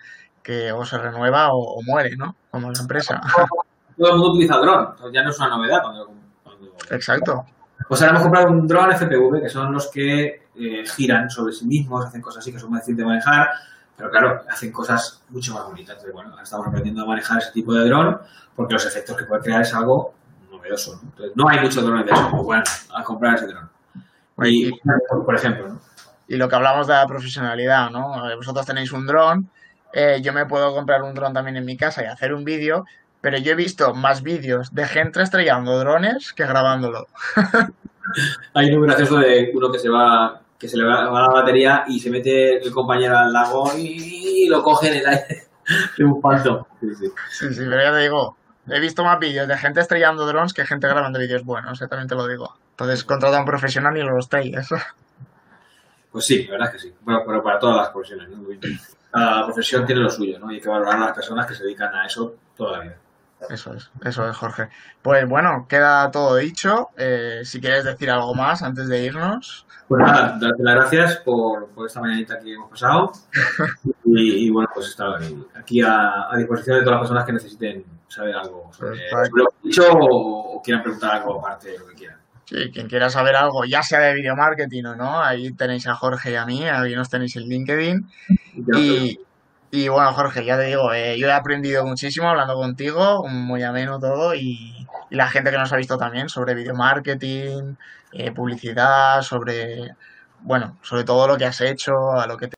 que o se renueva o, o muere, ¿no? Como la empresa. Todo el mundo utiliza dron, ya no es una novedad. Cuando, cuando... Exacto. Pues ahora hemos comprado un dron FPV, que son los que eh, giran sobre sí mismos, hacen cosas así que son más difíciles de manejar, pero claro, hacen cosas mucho más bonitas. Entonces, bueno, estamos aprendiendo a manejar ese tipo de dron porque los efectos que puede crear es algo novedoso. ¿no? Entonces, no hay muchos drones de eso, pues bueno, a comprar ese dron. Y, por ejemplo, ¿no? Y lo que hablamos de la profesionalidad, ¿no? Vosotros tenéis un dron, eh, yo me puedo comprar un dron también en mi casa y hacer un vídeo, pero yo he visto más vídeos de gente estrellando drones que grabándolo. Hay un gracioso de uno que se va que se le va, va, la batería y se mete el compañero al lago y lo coge en el aire de un falso. Sí, sí. sí, sí, pero ya te digo, he visto más vídeos de gente estrellando drones que gente grabando vídeos buenos, eh, también te lo digo. Entonces, contrata a un profesional y lo estrellas. Pues sí, la verdad es que sí. Bueno, pero para todas las profesiones. ¿no? Cada profesión tiene lo suyo, ¿no? Y hay que valorar a las personas que se dedican a eso toda la vida. Eso es, eso es, Jorge. Pues bueno, queda todo dicho. Eh, si quieres decir algo más antes de irnos. Pues nada, darte las gracias por, por esta mañanita que hemos pasado. y, y, bueno, pues estar aquí a, a, disposición de todas las personas que necesiten saber algo sobre, sobre lo que he dicho o, o, quieran preguntar algo aparte de lo que quieran. Sí, quien quiera saber algo, ya sea de video marketing o no, ahí tenéis a Jorge y a mí, ahí nos tenéis en LinkedIn. Y, y bueno, Jorge, ya te digo, eh, yo he aprendido muchísimo hablando contigo, muy ameno todo, y, y la gente que nos ha visto también sobre video marketing, eh, publicidad, sobre, bueno, sobre todo lo que has hecho, a lo que te